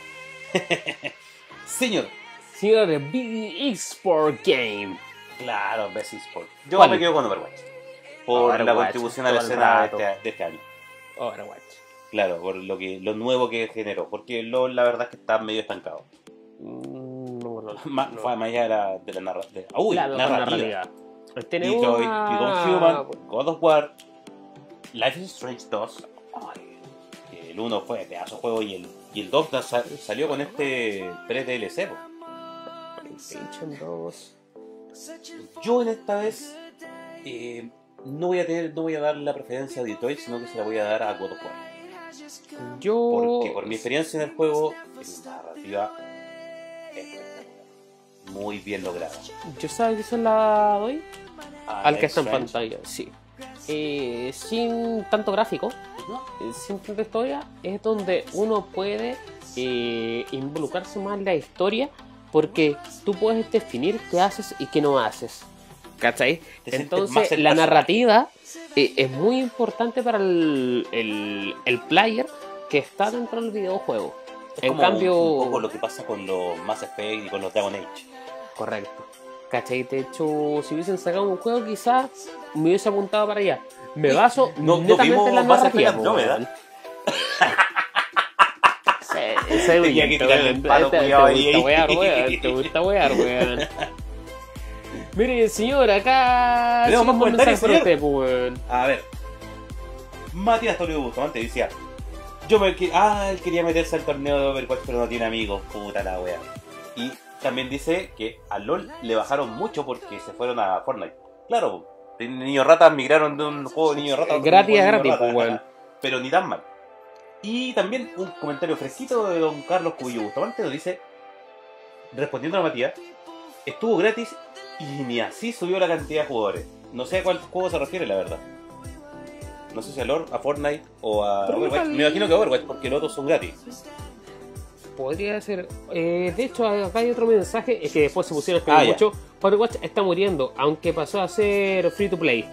Señor, Señor de Big Sport Game. claro, Best Sport. Yo ¿Cuál? me quedo con Overwatch. Por la contribución a la escena de este, de este año. Overwatch. Claro, por lo que lo nuevo que generó. Porque LOL la verdad es que está medio estancado. Mm, No, no, Más, no. fue más allá de la, de la narra- de- uy, con narrativa. narrativa. Tiene Detroit, una- Become Human, God of War, Life is Strange 2. Ay, el 1 fue pedazo de juego y el, y el 2 da- sa- salió con este 3 DLC. PlayStation 2. Yo en esta vez eh, no voy a tener, no voy a dar la preferencia a Detroit, sino que se la voy a dar a God of War. Yo. Porque por mi experiencia en el juego es una narrativa espectacular. Muy bien lograda. Yo sabes que se la doy A al que está en pantalla, sí. Eh, sin tanto gráfico, ujú, eh, sin tanta historia, es donde uno puede eh, involucrarse más en la historia porque tú puedes definir qué haces y qué no haces. ¿Cachai? Entonces, la narrativa eh, es muy importante para el, el, el player que está dentro del videojuego. Es en como cambio, un poco lo que pasa con los Mass Effect y con los Dragon Age. correcto. ¿Cachai? De hecho, si hubiesen sacado un juego, quizás me hubiese apuntado para allá. Me baso no- no netamente vimos en la narrativa. Andrómeda. weón. Sí, ese Tenía que tirarle el palo, te, te culiao, gusta ahí. wear, weón. Te gusta wear, weón. Mire, señor, acá. Tenemos más comentarios, para usted, pues, weón. A ver. Matías Toledo Bustamante decía. Yo me ah, él quería meterse al torneo de Overwatch pero no tiene amigos, puta la wea. Y también dice que a LOL le bajaron mucho porque se fueron a Fortnite. Claro, niños ratas migraron de un juego de niños ratas a otro Gratis juego gratis, ratas, pues. Pero ni tan mal. Y también un comentario fresquito de don Carlos Cubillo Bustamante nos dice, respondiendo a Matías, estuvo gratis y ni así subió la cantidad de jugadores. No sé a cuál juego se refiere, la verdad. No sé si a LOL, a Fortnite o a Pero Overwatch. Me imagino que a Overwatch, porque los otros son gratis. Podría ser. Eh, de hecho, acá hay otro mensaje. Es que después se pusieron a Ah, mucho. Overwatch está muriendo, aunque pasó a ser free to play.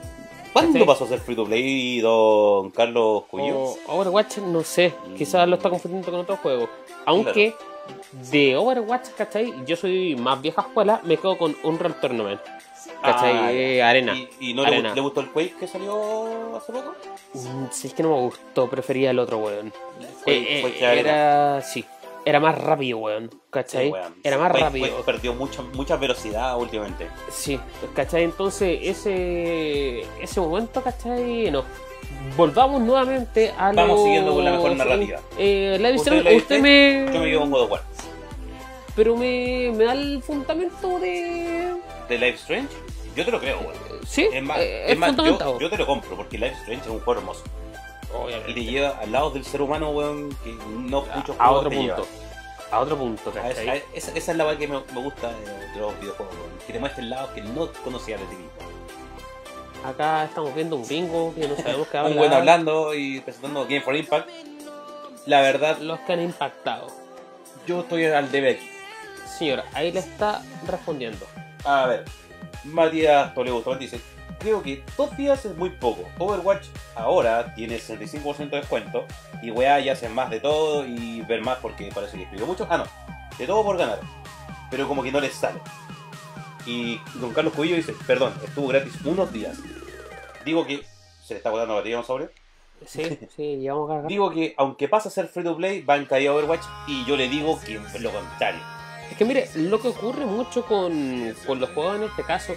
¿Cuándo Sí. pasó a ser free to play, don Carlos Cubillo? O Overwatch, no sé. Quizás lo está confundiendo con otro juego. Aunque de Overwatch, ¿cachai? Yo soy más vieja escuela, me quedo con Unreal Tournament. ¿Cachai? Ah, Eh, arena. ¿Y, y no le, Arena. le gustó el Quake que salió hace poco? Mm, Si es que no me gustó, prefería el otro, weón. Quake- Eh, Quake eh, era. Sí. Era más rápido, weón. ¿Cachai? Sí, weón. Era más Quake- rápido. Perdió mucha, mucha velocidad últimamente. Sí, ¿cachai? Entonces, ese, ese momento, ¿cachai? No. Volvamos nuevamente a Vamos los- siguiendo con la mejor narrativa. Eh, la ¿Usted la usted, viste? me. Yo me quedo con God of War. Pero me, me da el fundamento de. ¿De Life Strange? Yo te lo creo, weón. Sí, Es más, eh, es es más, fundamentado. yo, yo te lo compro porque Life Strange es un juego hermoso. Y Obviamente. te lleva al lado del ser humano, weón, que no muchos a juegos otro punto. A otro punto. A esa, a esa- esa es la que me, me gusta de, los videojuegos, weón. Que te muestren lados que no conocías de ti mismo. Acá estamos viendo un gringo que no sabemos qué habla. Un buen hablando y presentando Game for Impact. La verdad, Los que han impactado. yo estoy al debe aquí. Señora, ahí le está respondiendo. A ver, Matías Toledo dice: Creo que dos días es muy poco. Overwatch ahora tiene 65% de descuento. Y weá ya hacen más de todo y ver más porque parece que escribió mucho. Ah, no, de todo por ganar. Pero como que no les sale. Y don Carlos Cubillo dice: Perdón, estuvo gratis unos días. Digo que. Se le está botando la batería sobre. Sí, sí, llevamos a cargar. Digo que aunque pasa a ser free to play, va en caída Overwatch. Y yo le digo que es lo contrario. Es que mire, lo que ocurre mucho con, con los juegos en este caso,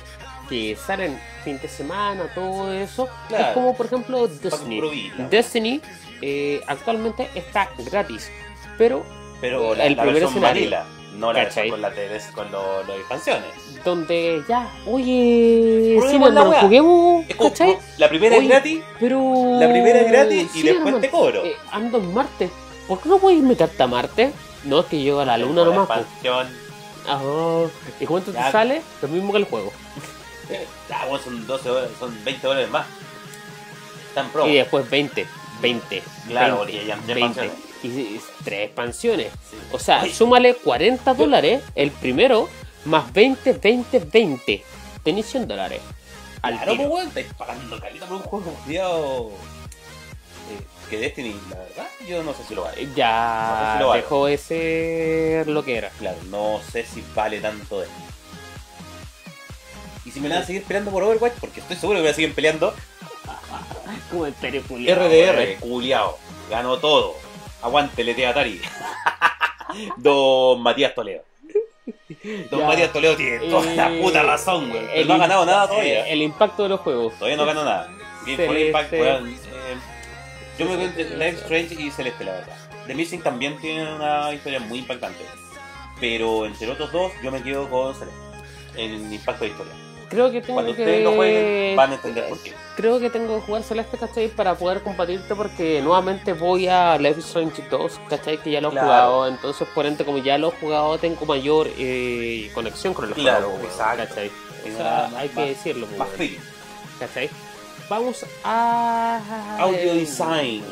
que salen fin de semana, todo eso, Claro. es como por ejemplo Destiny. Destiny eh, actualmente está gratis, pero Pero la, El la primer escenario. vanilla, no la con las TVs, con lo- las expansiones. donde ya, oye, sí, la hermano, juguemos, Es la primera Oye, es gratis, Pero. la primera es gratis y Sí, después hermano, te cobro. eh, ando en Marte. ¿Por qué no puedes meterte a Marte? No, es que yo a la luna nomás. La po. expansión. Ah, ¿Y cuánto te Ya. sale? Lo mismo que el juego. Ah, bueno, son 12 horas, son 20 dólares más. Están pro. Y después 20. 20. Claro, 20, porque ya- ya 20. expansiones. Y y- tres expansiones. Sí. O sea, Oye, súmale 40 dólares el primero, más 20, 20, 20. Tenés 100 dólares. Al Claro, pues weón, estáis pagando calita por un juego cuidado. Eh, que Destiny, la verdad, yo no sé si lo vale. Ya No sé si lo dejó de ser lo que era. Claro, no sé si vale tanto de Y si me la van a seguir peleando por Overwatch, porque estoy seguro que me la siguen peleando, Comentario culiao, RDR, culiao, ganó todo. Aguante, le Atari. Don Matías Toledo. Don Ya. Matías Toledo tiene toda la Eh, puta razón, güey. Pero el no ha ganado nada todavía. eh, El impacto de los juegos. Todavía no ganó nada. Game. Impact, weón. eh, yo me quedo entre Life Strange y Celeste, la verdad. The Missing también tiene una historia muy impactante. Pero entre los otros dos, yo me quedo con Celeste. En impacto de historia. Creo que tengo Cuando que. ustedes lo jueguen, van a entender por qué. Creo que tengo que jugar Celeste, ¿cachai? Para poder compartirte porque nuevamente voy a Life is Strange 2, ¿cachai? Que ya lo he Claro. jugado, entonces por ende como ya lo he jugado tengo mayor eh, conexión con el Claro, juego, exacto. ¿cachai? O sea, hay que decirlo, Más. ¿cachai? Vamos a... Audio design.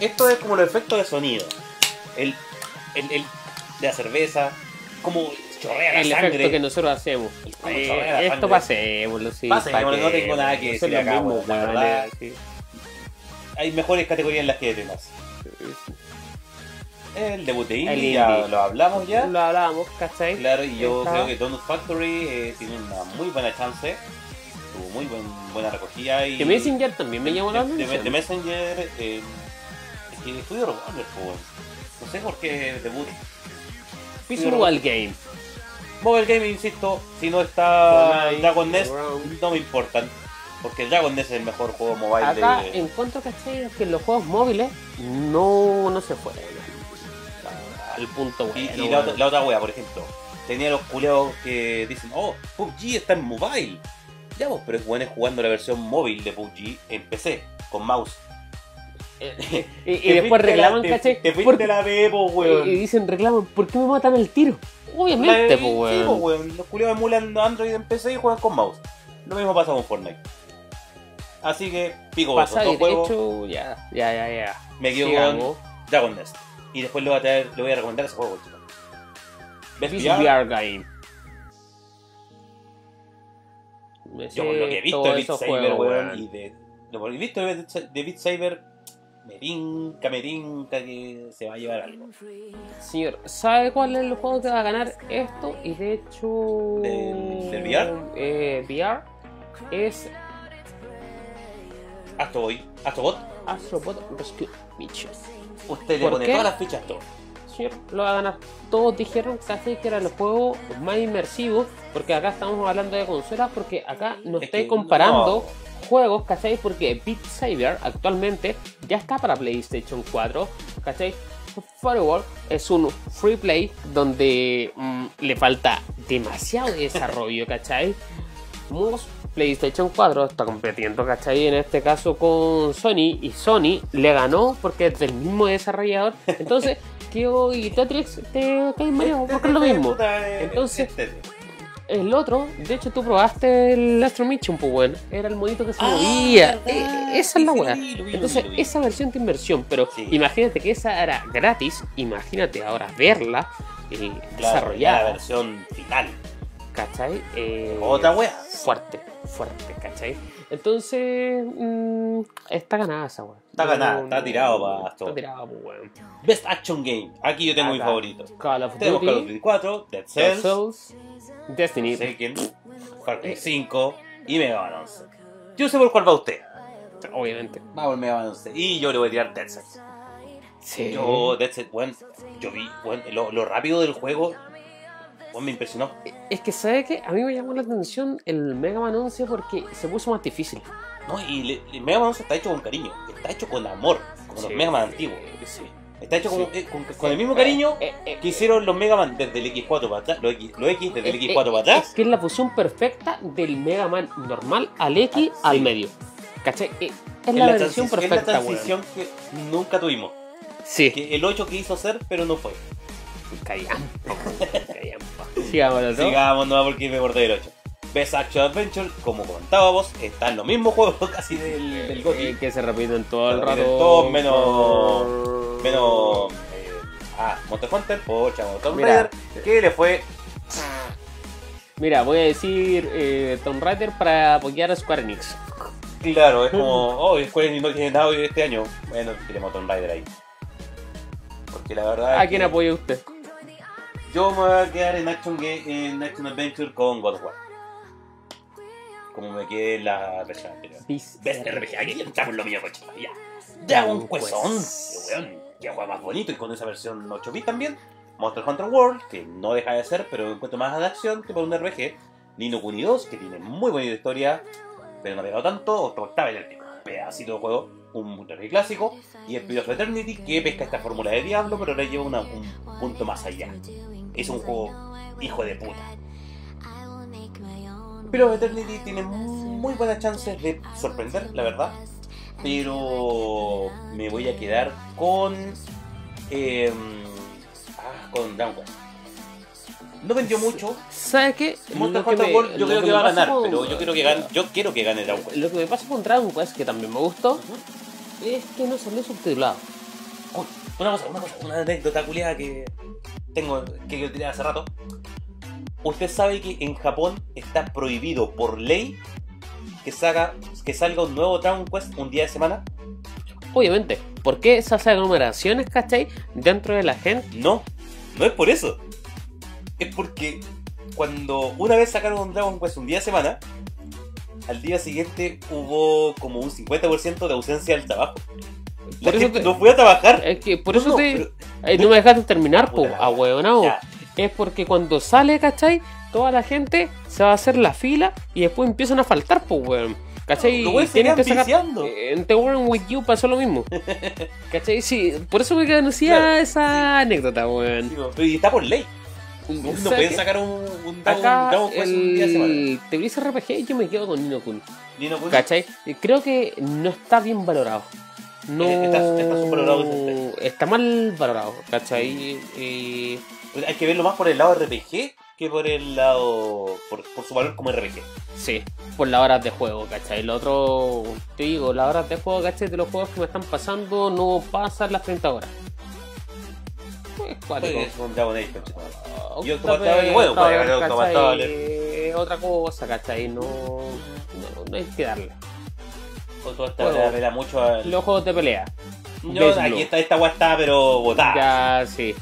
Esto es como los efectos de sonido. El, el, el de la cerveza, como chorrea la El sangre. efecto que nosotros hacemos. Eh, esto pasémoslo, sí. Pasémoslo, pa' no tengo nada que decir acá, mismo, la verdad. sí. Hay mejores categorías en las que temas. El debut de Indie, El ya indie. lo hablamos ya. Lo hablábamos, ¿cachai? Claro, y yo Está- creo que Donut Factory eh, tiene una muy buena chance. Tuvo muy buen, buena recogida y. Que Messenger también me llamó la de, de- atención. de Messenger. Eh, es que estudio Warner, pues. No sé por qué debut. Visual Game. Mobile Game, insisto, si no está Fortnite, Dragon Nest, no me importan. Porque Dragon Nest es el mejor juego mobile Acá de. encuentro ¿cachai? que los juegos móviles no, no se fueron al punto Y, bueno. y la, otra, weón. la otra wea, por ejemplo, tenía los culeados que dicen, oh, PUBG está en mobile. Ya vos, pero es bueno jugando la versión móvil de PUBG en PC, con mouse. Y, y después reclaman, la- ¿cachai? Te, te la bebo, y weón. dicen, reclaman, ¿por qué me matan al tiro? Obviamente, pues, sí, weón. po, weón. Los culeados emulan Android en PC y juegan con mouse. Lo mismo pasa con Fortnite. Así que, pico Pasa y juegos, hecho, ya, ya, ya, ya. me quedo con Dragon Nest. Y después le voy a, traer, le voy a recomendar ese juego, chicos. VR Game. Me Yo por lo que he visto de Beat Saber, weón, y de lo que he visto de, Beat Saber, me tinca, me tinca que se va a llevar algo. Señor, ¿sabe cuál es el juego que va a ganar esto? Y de hecho. ¿Del- del VR? Eh, VR es Astro Boy, Astro Bot, Astrobot Rescue Mission. usted le ¿Por pone qué? todas las fichas a todo. Señor, lo va a ganar. Todos dijeron casi que era el juego más inmersivo, porque acá estamos hablando de consolas, porque acá no Es estoy que comparando juegos, ¿cachai? Porque Beat Saber actualmente ya está para PlayStation 4, ¿cachai? Firewall es un free play donde mm, le falta demasiado desarrollo, ¿cachai? Mus PlayStation 4 está compitiendo, ¿cachai? En este caso con Sony y Sony le ganó porque es del mismo desarrollador. Entonces, Y Tetris te caen Mario porque es lo mismo. Eh, Entonces- este- El otro, de hecho, tú probaste el Astro Mission, pues bueno, era el monito que se Ah, movía. Eh, esa es la weá. vi, Entonces, vi. esa versión de inversión, pero Sí. imagínate que esa era gratis, imagínate ahora verla eh, la desarrollada, versión final. ¿cachai? Eh, Otra wea. Fuerte, fuerte, ¿cachai? Entonces, mm, está ganada esa weá. Está No, ganada, no, está tirado no, pa' esto. Está tirado, pues weón. Best Action Game. Aquí yo tengo mi Acá, favorito. Call of Tenemos Call of Duty, Duty 4, Dead Dead Cells, Cells, Destiny. Tekken, Far Cry Eh. 5 y Mega Man 11. Yo sé por cuál va usted. Obviamente. Va por Mega Man 11. Y yo le voy a tirar Dead Cells. Sí. Yo, Dead Cells, bueno, yo vi bueno, lo, lo rápido del juego. Bueno, me impresionó. Es que, ¿sabe qué? A mí me llamó la atención el Mega Man 11 porque se puso más difícil. No, y le- le- Mega Man 11 está hecho con cariño. Está hecho con amor. Como los Sí. Mega Man antiguos. Sí. Está hecho Sí. eh, con, con el mismo cariño Eh, eh, que hicieron los Mega Man desde el X4 para atrás. Los X, los X desde el eh, X4 eh, para atrás. Es que es la fusión perfecta del Mega Man normal al X Ah, al sí. medio. ¿Cachai? Eh, es Es la, la, versión transi- es la perfecta, transición que nunca tuvimos. Sí. Que el 8 quiso hacer, pero no fue. Callampa. Callampa. Sigamos, ¿no? Sigamos nomás porque me acordé del 8. Best Action Adventure, como comentábamos, están los mismos juegos casi del, del GOTY. Eh, que se repiten todo Se el repiten rato. todos menos- Menos. eh, ah, Monster Hunter, pocha, Tomb. Raider, que le fue. Mira, voy a decir eh, Tomb Raider para apoyar a Square Enix. Claro, es como. Oh, Square Enix no tiene nada este año. Bueno, tenemos Tomb Raider ahí. Porque la verdad. ¿A es quién que apoya usted? Yo me voy a quedar en Action, Game, en Action Adventure con God of War. Como me quedé en la versión anterior. Best RPG, aquí estamos lo mío, coche. Ya. Dragon Quest Quest. 11, weón. Ya juega más bonito y con esa versión 8 bit también. Monster Hunter World, que no deja de ser, pero encuentro más de acción que para un RPG. Nino Kuni 2, que tiene muy bonita historia, pero no ha pegado tanto. Octava Eléctrico, pedacito de juego, un RPG clásico. Y Spirit of Eternity, que pesca esta fórmula de Diablo, pero le lleva una- un punto más allá. Es un juego hijo de puta. Of Eternity tiene muy buenas chances de sorprender, la verdad. Pero me voy a quedar con. eh, ah, con Dragon Quest. No vendió mucho. ¿Sabes qué? Monster Hunter me- World yo creo que, va a ganar, con- pero yo quiero que gane, yo quiero que gane Dragon Quest. Lo que me pasa con Dragon Quest, que también me gustó, es que no salió subtitulado. Uy, una cosa, una cosa, una anécdota culiada que tengo que quiero tirar hace rato. Usted sabe que en Japón está prohibido por ley que salga, que salga un nuevo Dragon Quest un día de semana. Obviamente, ¿por qué esas aglomeraciones, cachai? Dentro de la gente. No, no es por eso. Es porque cuando una vez sacaron un Dragon Quest un día de semana, al día siguiente hubo como un 50% de ausencia del trabajo. Por eso te- no fue a trabajar. Es que por No, eso no, te. pero- eh, no me dejaste terminar, po, a. Ya. Es porque cuando sale, ¿cachai? Toda la gente se va a hacer la fila y después empiezan a faltar, pues, weón. ¿Cachai? Güeyes Tienen que sacar. Eh, En The World With You pasó lo mismo. ¿Cachai? Sí, por eso me conocía Claro, esa anécdota, weón. Digo, pero y está por ley. No ¿Sabes pueden sacar un, un Dragon, Acá, Quest un día el Tebris RPG, yo me quedo con Nino Kun. Ni no pueden- ¿Cachai? Creo que no está bien valorado. No. Eh, está- está Está mal valorado, ¿cachai? Y. Hay que verlo más por el lado RPG que por el lado. por, por su valor como RPG. Sí, por las horas de juego, ¿cachai? Lo otro, te digo, las horas de juego, ¿cachai? De los juegos que me están pasando no pasan las 30 horas. Es cuático. Es Otra cosa, ¿cachai? No, no, no hay que darle. Juego. le apela mucho al. Los juegos de pelea. Yo, aquí está esta weá está, pero botada. Ya, sí.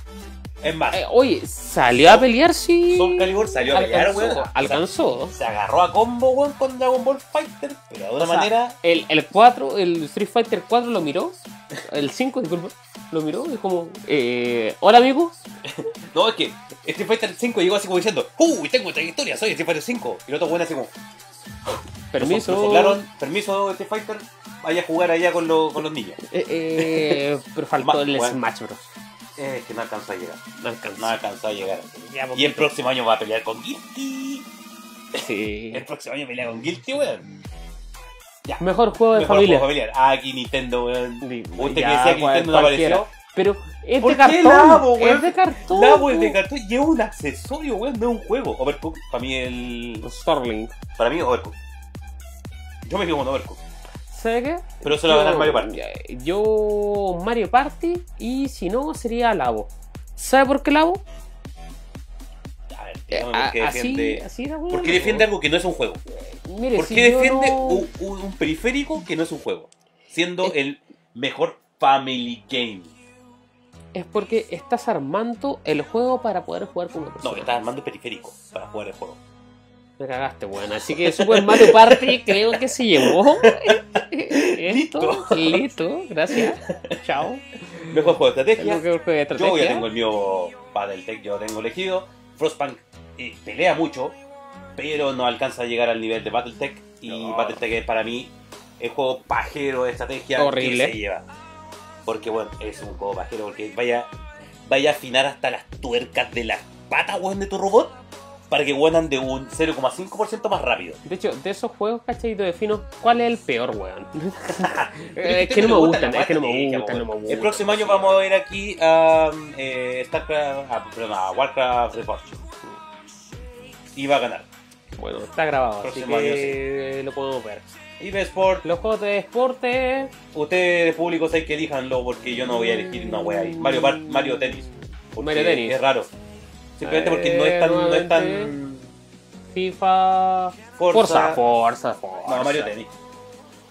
Es más, Eh, oye, ¿salió a pelear sí? Soul Calibur salió a pelear, alcanzó, weón. alcanzó. Se agarró a combo, weón, con Dragon Ball Fighter, pero de una O sea, manera. El, el 4, el Street Fighter 4 lo miró. El 5, disculpa. Lo miró y como, eh, hola amigos. No, es que Street Fighter 5 llegó así como diciendo, ¡Uy, tengo trayectoria! Soy Street Fighter 5. Y el otro weón así como, Permiso. Nos permiso Street Fighter, vaya a jugar allá con, los- con los niños. Eh, eh, pero faltó el bueno. Smash Bros. Es que no alcanzó a llegar. No alcanzó. No alcanzó a llegar. Ya, Y el próximo año va a pelear con Guilty. Sí. El próximo año pelea con Guilty, weón. Mejor juego de Mejor familia. juego familiar. Ah, aquí Nintendo, weón. Usted que ya, decía que Nintendo no apareció. Pero es ¿Por de qué cartón. Labo, weón? es de cartón. Labo es de cartón y es un accesorio, weón, no es un juego. Overcook, para mí el. Starlink. Para mí, Overcook. Yo me quedo con Overcook. ¿Sabe qué? Pero se lo va a ganar Mario Party. Yo Mario Party y si no sería Labo. ¿Sabe por qué Labo? A ver, Eh, dígame por qué así, defiende. así era bueno. ¿Por qué defiende algo que no es un juego? Mire, ¿Por si qué defiende no- un, un- un periférico que no es un juego? Siendo Es- el mejor family game. Es porque estás armando el juego para poder jugar con una No, persona. estás armando periférico para jugar el juego. Me cagaste, weón. Así que Super Mario Party creo que se llevó. Esto. Listo. Gracias. Chao. Mejor juego de Es estrategia. juego de Yo ya tengo el mío Battletech, yo lo tengo elegido. Frostpunk eh, pelea mucho, pero no alcanza a llegar al nivel de Battletech. Y No. Battletech es para mí el juego pajero de estrategia Horrible. que se lleva. Porque bueno, es un juego pajero, porque vaya, vaya a afinar hasta las tuercas de las patas, weón, de tu robot. Para que weonan de un 0,5% más rápido. De hecho, de esos juegos, ¿cachai? Te defino cuál es el peor, weón. Pero es a que no me gusta gustan, es que no me gustan, no me weón. gustan. El próximo año vamos a ver aquí a eh, Starcraft, ah, perdón, a Warcraft Reforged. Y va a ganar. Bueno, está grabado, así Próximo año, que lo podemos ver. Y de Sport, Los juegos de deporte. ustedes públicos hay que elijanlo porque yo no voy a elegir una wea ahí. Mario, Bar- Mario Tennis. Porque Mario Tennis. Es raro. Simplemente porque no es tan. No es tan. FIFA. Forza. Forza, Forza, Forza. no, Mario Tennis.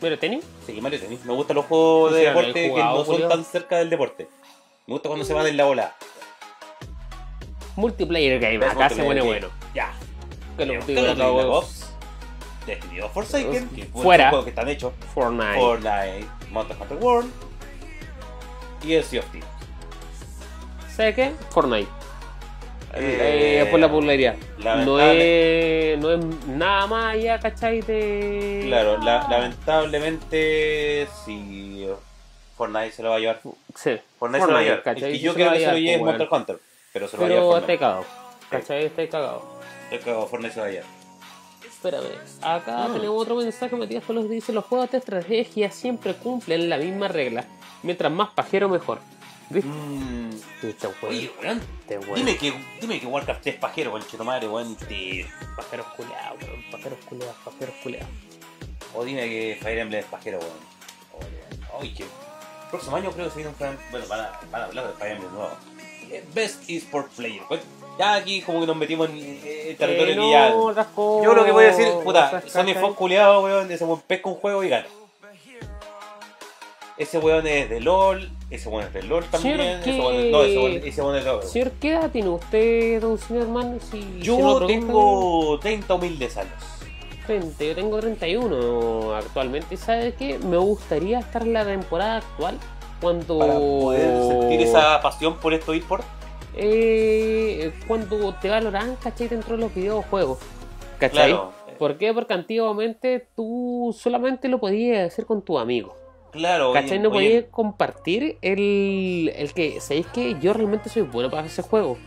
¿Mario Tenis? Sí, Mario Tennis. Me gustan los juegos de deporte que no son Julio. tan cerca del deporte. Me gusta cuando se van en la bola. Multiplayer game, acá se pone bueno. Ya. Que lo Call of digo Duty de Black todos. Ops, Destiny 2 Forsaken, que fue Fuera. un juego que están hechos. Fortnite. Fortnite, Monster Hunter World y el Sea of Thieves. ¿Sabes qué? Fortnite. Eh, Eh, por la popularidad. No es, no es nada más allá, ¿cachai? De... Claro, la- lamentablemente si Fortnite se lo va a llevar. Sí. Fortnite, se lo va a llevar. El que Sí yo creo que se lo lleve es llevar, Monster pues, Hunter, pero se lo va a llevar Pero estáis cagado. ¿Cachai? Estáis cagado. Creo que Fortnite se lo va a llevar. Espérame, acá Mm. tenemos otro mensaje, Matías Solos dice, los juegos de estrategia siempre cumplen la misma regla. Mientras más pajero, mejor. ¿Viste? Mm, Este Oye, weón, este weón. dime que, dime que Warcraft 3 pajero, conchito madre, weón. te- Pajeros culeados, weón. Pajeros culeados, pajeros culeados. O dime que Fire Emblem es pajero, weón. Oye, Oye, que. Próximo año creo que se viene un Fire Bueno, van a, van a hablar de Fire Emblem nuevo. Eh, Best Esport Player. Pues, ya aquí como que nos metimos en el territorio Eh, que ya. otras cosas, Yo lo que voy a decir, puta, Sony. Fox culiado, weón, ese weón pesca un juego y gana. Ese weón es de LOL, ese weón es de LOL también, ese weón es, no, ese weón, ese weón es de LOL. Señor, ¿qué edad tiene usted, don señor hermano? Si, si no Yo tengo 30 humildes años. 30, yo tengo 31 actualmente. ¿Y ¿Sabe qué? Me gustaría estar en la temporada actual cuando... Para poder sentir esa pasión por esto eSport. Eh, cuando te valoran, ¿cachai? Dentro de los videojuegos. ¿Cachai? Claro. ¿Por qué? Porque antiguamente tú solamente lo podías hacer con tus amigos. Claro, ¿Cachai? oye, No oye, podías compartir el, el que, ¿sabéis que yo realmente soy bueno para ese juego?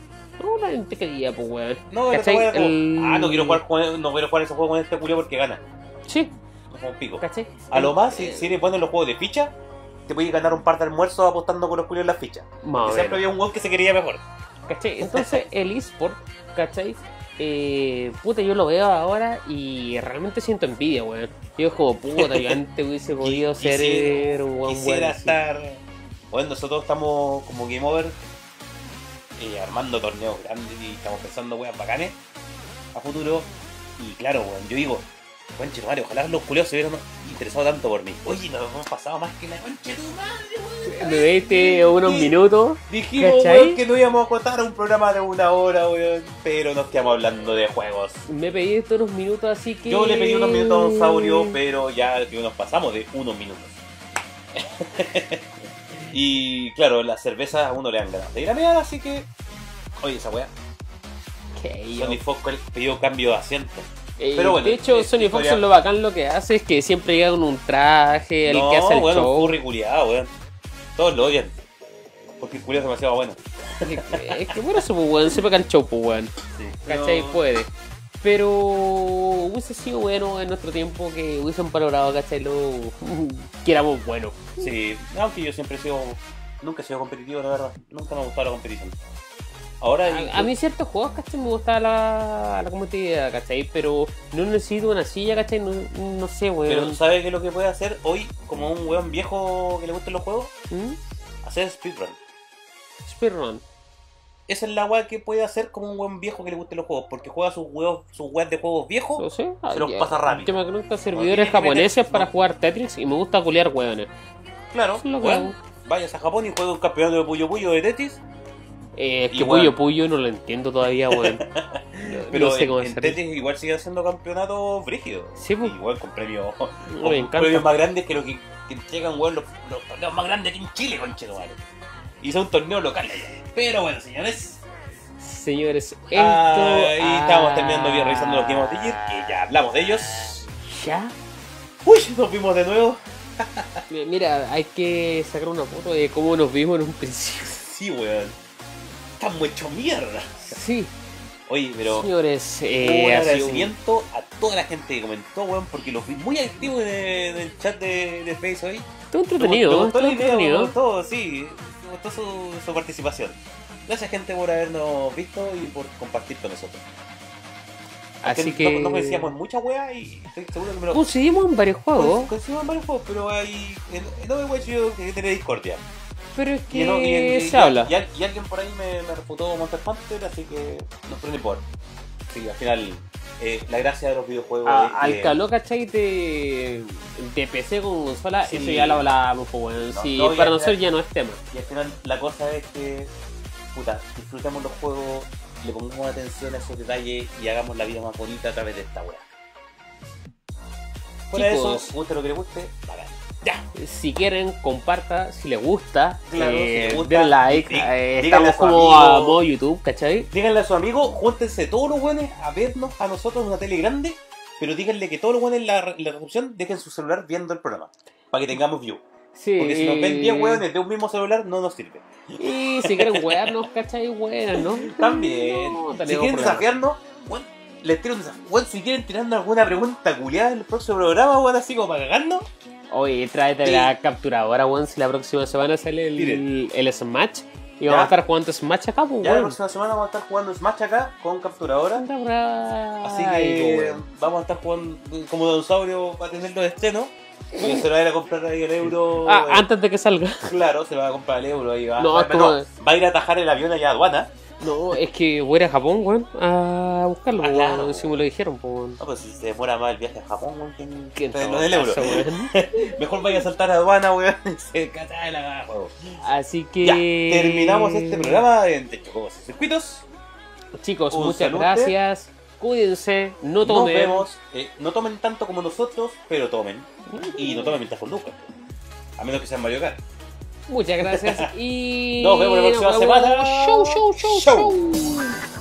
No, la gente quería, pues, weón. No, Ah, no quiero jugar con, no quiero jugar ese juego con este culio porque gana. Sí, Como pico. ¿cachai? A lo más, si, Eh, si eres bueno en los juegos de ficha, te puedes ganar un par de almuerzos apostando con los culios en las fichas. Y siempre había un weón que se quería mejor. ¿Cachai? Entonces el eSport, ¿cachai? Eh, puta, yo lo veo ahora y realmente siento envidia, weón. Yo es como, puta, yo antes hubiese podido ser Quisiera- un buen Quisiera weón. estar. Bueno, nosotros estamos como Game Over eh, armando torneos grandes y estamos pensando weas bacanes a futuro. Y claro, weón, yo digo, conche tu madre, ojalá los culios se hubieran interesado tanto por mí. Oye, nos hemos pasado más que la concha de tu madre, weón. me diste unos minutos. Dijimos, que no íbamos a contar un programa de una hora, weón, pero nos quedamos hablando de juegos. Me pediste unos minutos, así que. Yo le pedí unos minutos a Don Saurio, pero ya que nos pasamos de unos minutos. y claro, las cervezas a uno le dan ganas de ir a mirar, así que. Oye, esa weá. Sony Fox pidió cambio de asiento. Eh, pero bueno, de hecho, es Sony Fox historia- lo bacán lo que hace es que siempre llega con un traje, el no, que hace el bueno, show. culiado, weón. Todos lo odian. Porque el culiado es demasiado bueno. Es que por eso, pues, weón, se pega el show, pues, weón. Sí. ¿Cachai? Puede. Pero hubiese sido bueno en nuestro tiempo que hubiesen valorado, ¿cachai? Lo que éramos buenos. Sí, aunque yo siempre he sido. Nunca he sido competitivo, la verdad. Nunca me ha gustado la competición. Ahora. A, a mí ciertos juegos, ¿cachai? Me gusta la, la competitividad, ¿cachai? Pero no necesito una silla, ¿cachai? No, no sé, Pero weón. ¿sabes qué es lo que puede hacer hoy, como un weón viejo que le gusten los juegos? ¿Mm? Hacer speedrun. Speedrun. Esa es la weá que puede hacer como un weón viejo que le gusten los juegos, porque juega sus huevos, sus weas de juegos viejos. Se los pasa rápido. Yo me tiene servidores japoneses meter- para no. jugar Tetris y me gusta culiar weones. Claro, es lo que weón, hago. vayas a Japón y juegas un campeonato de Puyo Puyo de Tetris, Eh, es que Igual. Puyo Puyo no lo entiendo todavía, weón. No- pero no sé en, cómo en hacer. Tetris igual sigue haciendo campeonatos brígidos. Sí, pues. Igual con premios, con premios más grandes que lo que, que entregan weón, los, los torneos más grandes aquí en Chile, conchero, vale. Y son torneos locales. Pero bueno, señores. Señores, esto. Ahí ah, estamos terminando bien revisando los Game of the Year, que ya hablamos de ellos. Ya. Uy, nos vimos de nuevo. Mi- Mira, hay que sacar una foto de cómo nos vimos en un principio. Sí, weón. Estamos hecho mierda. Sí, Oye, pero señores, un eh, un- agradecimiento a toda la gente que comentó, weón, porque los vi muy activos en el, en el chat de, de Face hoy. Estuvo entretenido, Me estuvo me entretenido. gustó, sí. Me gustó su, su participación. Gracias, gente, por habernos visto y por compartir con nosotros. Así no, que. no coincidíamos en mucha wea y estoy seguro que me lo. Coincidimos en varios juegos, Coincidimos en varios juegos, pero hay. En Overwatch yo que tiene discordia. Pero es que y se y- habla. Y, al- y alguien por ahí me, me refutó Monster Hunter, así que no prende por. Sí, al final, eh, la gracia de los videojuegos A- es al calor, ¿cachai? De, de PC con consola, Sí. eso ya lo hablábamos, pues bueno. No, sí, no, para nosotros ya no es tema. Y al final la cosa es que, puta, disfrutemos los juegos, le pongamos atención a esos detalles y hagamos la vida más bonita a través de esta wea. Fuera de eso, guste lo que le guste, bacán. Ya. Si quieren, comparta, si les gusta, Claro, eh, si les gusta, den like. dí- eh, estamos a como amigo. a modo YouTube, ¿cachai? Díganle a su amigo, júntense todos los buenos a vernos a nosotros en una tele grande, pero díganle que todos los buenos en la, en la recepción dejen su celular viendo el programa, para que tengamos view. Sí. Porque si nos ven 10 hueones de un mismo celular, no nos sirve. Y si quieren wearnos, ¿cachai? También. No, si quieren desafiarnos, weón, les tiro un desafío. Weón, si quieren tirarnos alguna pregunta culiada en el próximo programa, weón, así como para cagarnos, Oye, tráete Sí. la capturadora, weón, si la próxima semana sale el, el Smash. Y Ya. vamos a estar jugando Smash acá, pues, ya la próxima semana vamos a estar jugando Smash acá con capturadora. Así pues, que weón. vamos a estar jugando como dinosaurio para tenerlo de estreno. Y se lo va a ir a comprar ahí el euro. Ah, eh, antes de que salga. Claro, se lo va a comprar el euro ahí va. No, va, como- va a ir a atajar el avión allá a aduana. No, es que voy a Japón, weón, a buscarlo, Ah, weón, claro. si me lo dijeron, pues, weón. No, pues si se demora más el viaje a Japón, weón, que lo del euro. weón. Mejor vaya a saltar a aduana, weón. Se cacha de la gana, juego. Así que. Ya, terminamos este programa en De Chocobos y Circuitos. Chicos, Un muchas saludo. gracias. Cuídense, no Nos tomen. vemos. Eh, no tomen tanto como nosotros, pero tomen. Y no tomen mientras conduzcan. A menos que sean Mario Kart. Muchas gracias y. Nos vemos la próxima semana. Show, show, show, Show. show.